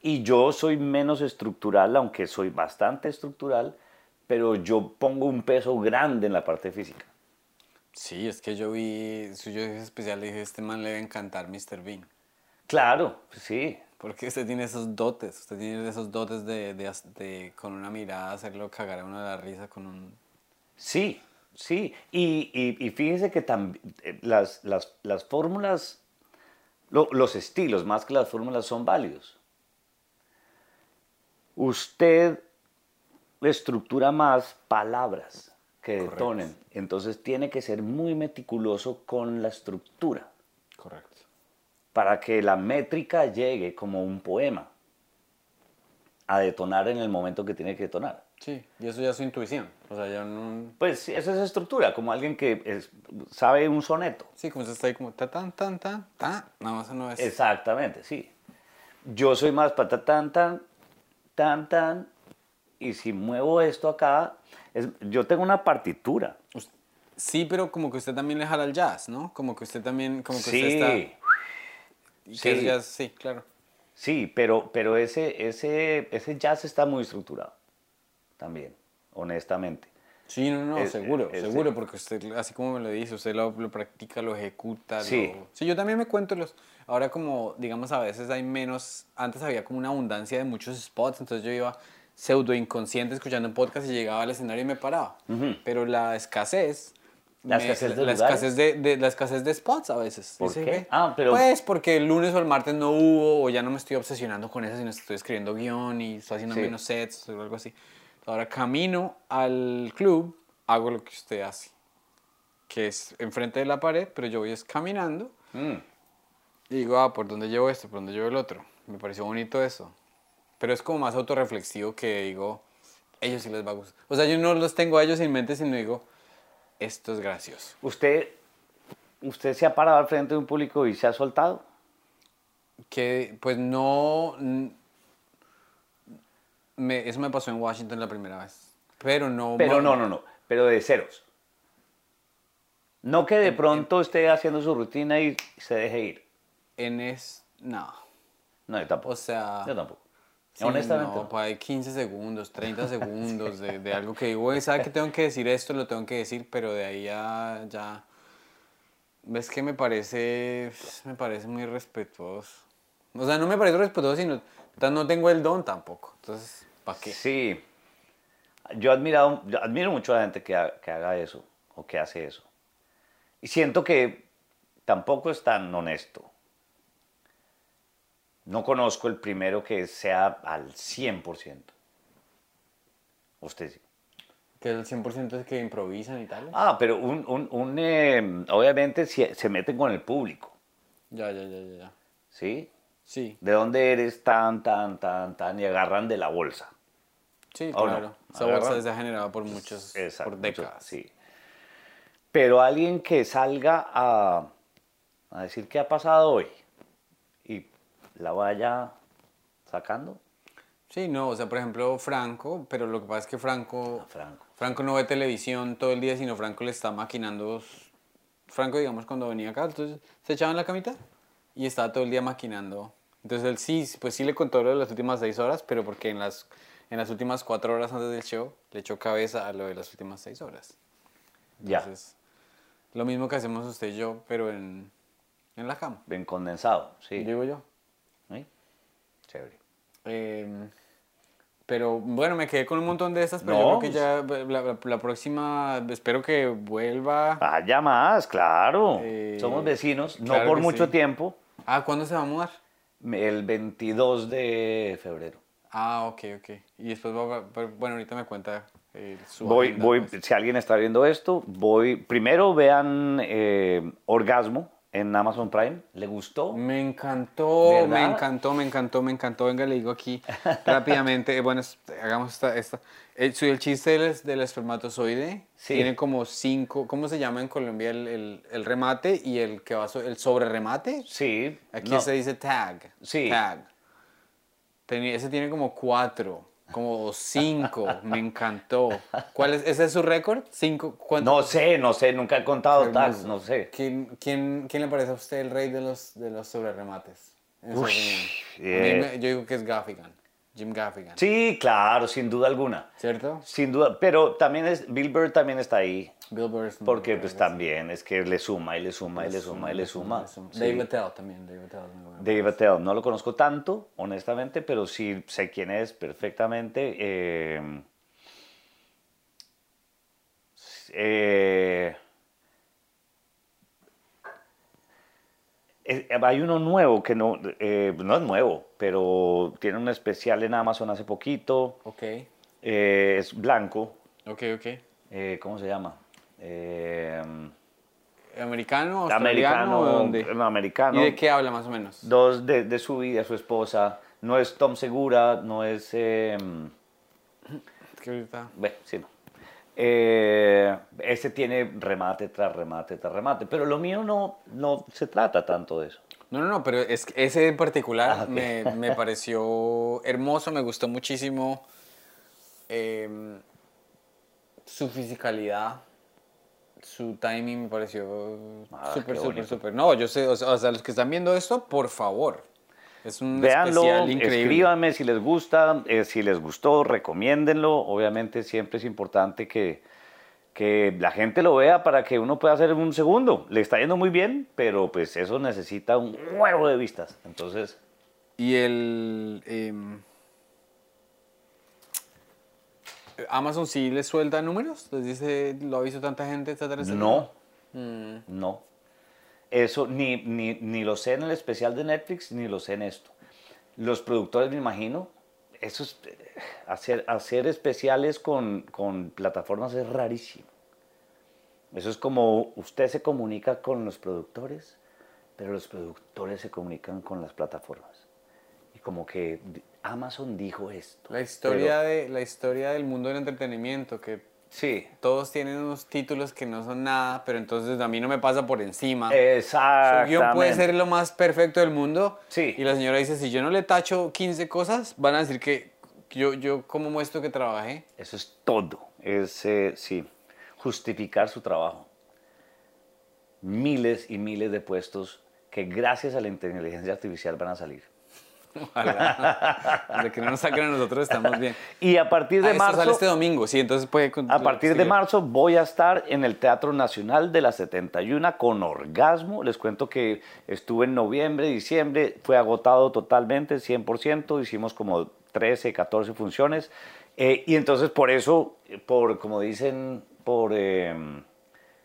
Y yo soy menos estructural, aunque soy bastante estructural, pero yo pongo un peso grande en la parte física. Sí, es que yo vi suyo especial y dije, este man le debe encantar Mr. Bean. Claro, sí. Porque usted tiene esos dotes, usted tiene esos dotes de, de, con una mirada hacerlo cagar a uno de la risa con un... Sí, sí. Y, y, y fíjese que también las, las, las fórmulas, lo- los estilos más que las fórmulas son válidos. Usted estructura más palabras que Correcto. detonen. Entonces tiene que ser muy meticuloso con la estructura Correcto. para que la métrica llegue como un poema a detonar en el momento que tiene que detonar. Sí, y eso ya es su intuición. O sea, ya no... Pues sí, esa es estructura, como alguien que es- sabe un soneto. Sí, como usted está ahí como ta tan tan tan ta, nada más no es... Exactamente, sí. Yo soy más para ta, tan, tan, tan, tan, y si muevo esto acá, es- yo tengo una partitura. Sí, pero como que usted también le jala al jazz, ¿no? Como que usted también, como que Sí, usted está... sí. es jazz, sí, claro. sí, pero, pero ese, ese, ese jazz está muy estructurado, también, honestamente. Sí, no, no, Es- seguro, es- seguro, porque usted, así como me lo dice, usted lo, lo practica, lo ejecuta. Sí. lo- sí, yo también me cuento los... Ahora como, digamos, a veces hay menos... Antes había como una abundancia de muchos spots, entonces yo iba pseudo inconsciente escuchando un podcast y llegaba al escenario y me paraba. Pero la escasez... La me- escasez de la, escasez de, de- la escasez de spots a veces. ¿Por qué? "Ve, Ah, pero- Pues porque el lunes o el martes no hubo, o ya no me estoy obsesionando con eso, sino estoy escribiendo guion y estoy haciendo Sí. menos sets o algo así. Ahora camino al club, hago lo que usted hace, que es enfrente de la pared, pero yo voy es caminando Mm. y digo, ah, ¿por dónde llevo esto? ¿Por dónde llevo el otro? Me pareció bonito eso. Pero es como más autorreflexivo que digo, ellos sí les va a gustar. O sea, yo no los tengo a ellos en mente, sino digo, esto es gracioso. ¿Usted, ¿Usted se ha parado al frente de un público y se ha soltado? Que pues no... n- me- eso me pasó en Washington la primera vez. Pero no... Pero no, no, no, pero de ceros. No que de pronto esté haciendo su rutina y se deje ir. En es... No. No, yo tampoco. O sea... yo tampoco. Sí, Honestamente. No, hay 15 segundos, 30 segundos de, de algo que digo, "Güey, ¿sabe que tengo que decir esto? Lo tengo que decir, pero de ahí ya... ya ves que me parece, me parece muy respetuoso. O sea, no me parece respetuoso, sino no tengo el don tampoco. Entonces, ¿para qué? Sí. Yo, he admirado, yo admiro mucho a la gente que, ha- que haga eso o que hace eso. Y siento que tampoco es tan honesto. No conozco el primero que sea al 100%. Usted sí. Que el 100% es que improvisan y tal. Ah, pero un, un, un, eh, obviamente se, se meten con el público, Ya, ya, ya, ya, ya. ¿sí? Sí, ¿De dónde eres tan, tan, tan, tan? Y agarran de la bolsa. sí, claro. Esa bolsa se ha generado por muchos, Exacto, por mucho- décadas. sí. Pero alguien que salga a, a decir qué ha pasado hoy la vaya sacando. Sí, no, o sea, por ejemplo, Franco, pero lo que pasa es que Franco, Franco. Franco no ve televisión todo el día, sino Franco le está maquinando. Franco, digamos, cuando venía acá, entonces se echaba en la camita y estaba todo el día maquinando. Entonces él sí, pues sí le contó lo de las últimas seis horas, pero porque en las, en las últimas cuatro horas antes del show le echó cabeza a lo de las últimas seis horas. Ya, Entonces, lo mismo que hacemos usted y yo, pero en, en la cama, bien condensado, sí. digo yo. Eh, pero bueno, me quedé con un montón de estas, pero No, yo creo que ya la, la- la próxima, espero que vuelva. Vaya más, claro. Eh, Somos vecinos, no por mucho sí. tiempo. Ah, ¿cuándo se va a mudar? El 22 de febrero. Ah, ok, ok. Y después va- bueno, ahorita me cuenta eh, su Voy, agenda, voy, pues. si alguien está viendo esto, voy, primero vean eh, Orgasmo en Amazon Prime. ¿Le gustó? Me encantó, me encantó, me encantó, me encantó. Venga, le digo aquí rápidamente. eh, Bueno, hagamos esta. esta. El, su- el chiste del, es- del espermatozoide Sí. tiene como cinco. ¿Cómo se llama en Colombia el, el- el remate y el que va so- el sobre remate? Sí. Aquí no, se dice tag. Sí. Tag. Ese tiene como cuatro, como cinco. me encantó. ¿Cuál es? ¿Ese es su récord? ¿Cinco? ¿Cuánto? No sé, no sé, nunca he contado tal, no sé. ¿Quién, quién, quién le parece a usted el rey de los, de los sobreremates? Uy, eh. me- yo digo que es Gaffigan. Jim Gaffigan. Sí, claro, sin duda alguna. ¿Cierto? Sin duda, pero también es, Bill Burr también está ahí. Bill Burr es Porque pues también es que le suma y le suma y le suma y le suma. Dave Attell también. Dave Attell. Dave Attell, no lo conozco tanto, honestamente, pero sí sé quién es perfectamente. Eh, eh, hay uno nuevo que no, eh, no es nuevo, pero tiene un especial en Amazon hace poquito. Ok, Eh, es blanco. ok, ok. Eh, ¿Cómo se llama? Eh, ¿Americano, australiano americano. dónde? no, americano. ¿Y de qué habla más o menos? Dos de, de su vida, su esposa. No es Tom Segura, no es. eh, que ahorita... ve, sí, no. Eh, ese tiene remate tras remate tras remate. Pero lo mío no, no se trata tanto de eso. No, no, no, pero es que ese en particular Ah, me, me pareció hermoso, me gustó muchísimo em, su fisicalidad, su timing me pareció Ah, súper, súper, súper. No, yo sé, o sea, los que están viendo esto, por favor, es un Véanlo, especial increíble. escríbanme si les gusta, eh, si les gustó, recomiéndenlo. Obviamente siempre es importante que, que la gente lo vea para que uno pueda hacer un segundo. Le está yendo muy bien, pero pues eso necesita un huevo de vistas. Entonces, Y el... em, Amazon sí les suelta números, les dice, lo ha visto tanta gente, etcétera, etcétera. no, Mm. no. Eso ni, ni, ni lo sé en el especial de Netflix, ni lo sé en esto. Los productores, me imagino, eso es, hacer, hacer especiales con, con plataformas es rarísimo. Eso es como usted se comunica con los productores, pero los productores se comunican con las plataformas. Y como que Amazon dijo esto. La historia, pero- de, la historia del mundo del entretenimiento, que sí, todos tienen unos títulos que no son nada, pero entonces a mí no me pasa por encima. Su exactamente. guion puede ser lo más perfecto del mundo. Sí. Y la señora dice, si yo no le tacho 15 cosas, van a decir que yo, yo ¿cómo muestro que trabajé? Eso es todo. Es, eh, sí, justificar su trabajo. Miles y miles de puestos que gracias a la inteligencia artificial van a salir. Ojalá. Desde que no nos saquen a nosotros estamos bien. Y a partir de Ah, marzo... sale este domingo, sí, entonces puede... A partir de marzo voy a estar en el Teatro Nacional de la 71 con Orgasmo. Les cuento que estuve en noviembre, diciembre, fue agotado totalmente, 100%, hicimos como 13, 14 funciones. Eh, y entonces por eso, por, como dicen, por eh,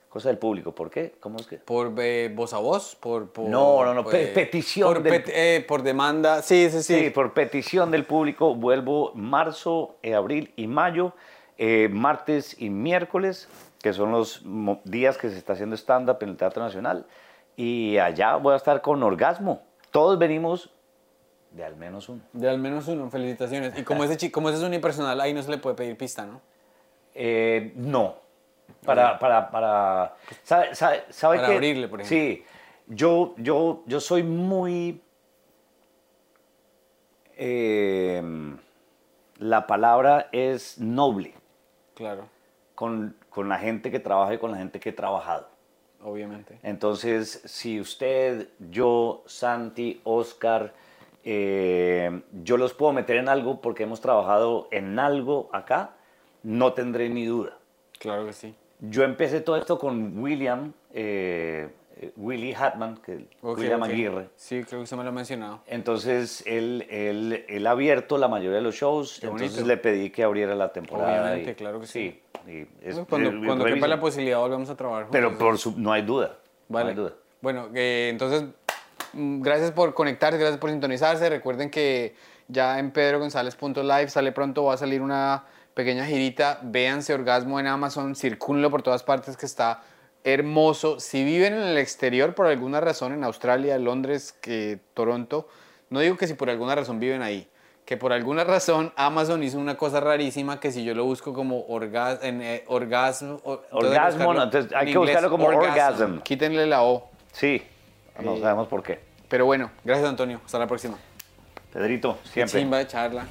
cosa del público, ¿por qué? ¿Cómo es que? Por eh, voz a voz, por... por- No, no, no, por, pe- eh, petición Por, del- eh, por demanda, sí, sí, sí. Sí, por petición del público vuelvo marzo, eh, abril y mayo, martes y miércoles, que son los días que se está haciendo stand-up en el Teatro Nacional. Y allá voy a estar con Orgasmo. Todos venimos de al menos uno. De al menos uno, felicitaciones. Y como ese, como ese es unipersonal, ahí no se le puede pedir pista, ¿no? Eh, no. Para, para, para, ¿sabe, sabe, sabe Para qué? abrirle, por ejemplo. Sí, yo, yo, yo soy muy... eh, la palabra es noble Claro, con, con la gente que trabaja y con la gente que he trabajado. obviamente. Entonces, si usted, yo, Santi, Oscar, eh, yo los puedo meter en algo porque hemos trabajado en algo acá, no tendré ni duda. Claro que sí. Yo empecé todo esto con William, eh, eh, Willy Hatman, que Ok, William. Aguirre. Sí, creo que usted me lo ha mencionado. Entonces, él, él, él ha abierto la mayoría de los shows, Qué entonces bonito. le pedí que abriera la temporada. Obviamente, y- claro que sí. y es- cuando cuando revisen. quepa la posibilidad volvemos a trabajar Pero juntos. por su- no hay duda. Vale. No hay duda. Bueno, eh, entonces, mm, gracias por conectarse, gracias por sintonizarse. Recuerden que ya en pedrogonzalez.live sale pronto, va a salir una pequeña girita. Véanse Orgasmo en Amazon, circúlenlo por todas partes que está hermoso. Si viven en el exterior por alguna razón, en Australia, Londres, que Toronto, no digo que si por alguna razón viven ahí, que por alguna razón Amazon hizo una cosa rarísima que si yo lo busco como orgas, en, eh, orgasmo... o- Orgasmo, no, entonces hay en que buscarlo como orgasm. orgasm. Quítenle la O. Sí, no Eh, sabemos por qué. Pero bueno, gracias Antonio. Hasta la próxima. Pedrito, siempre. Chimba de charla.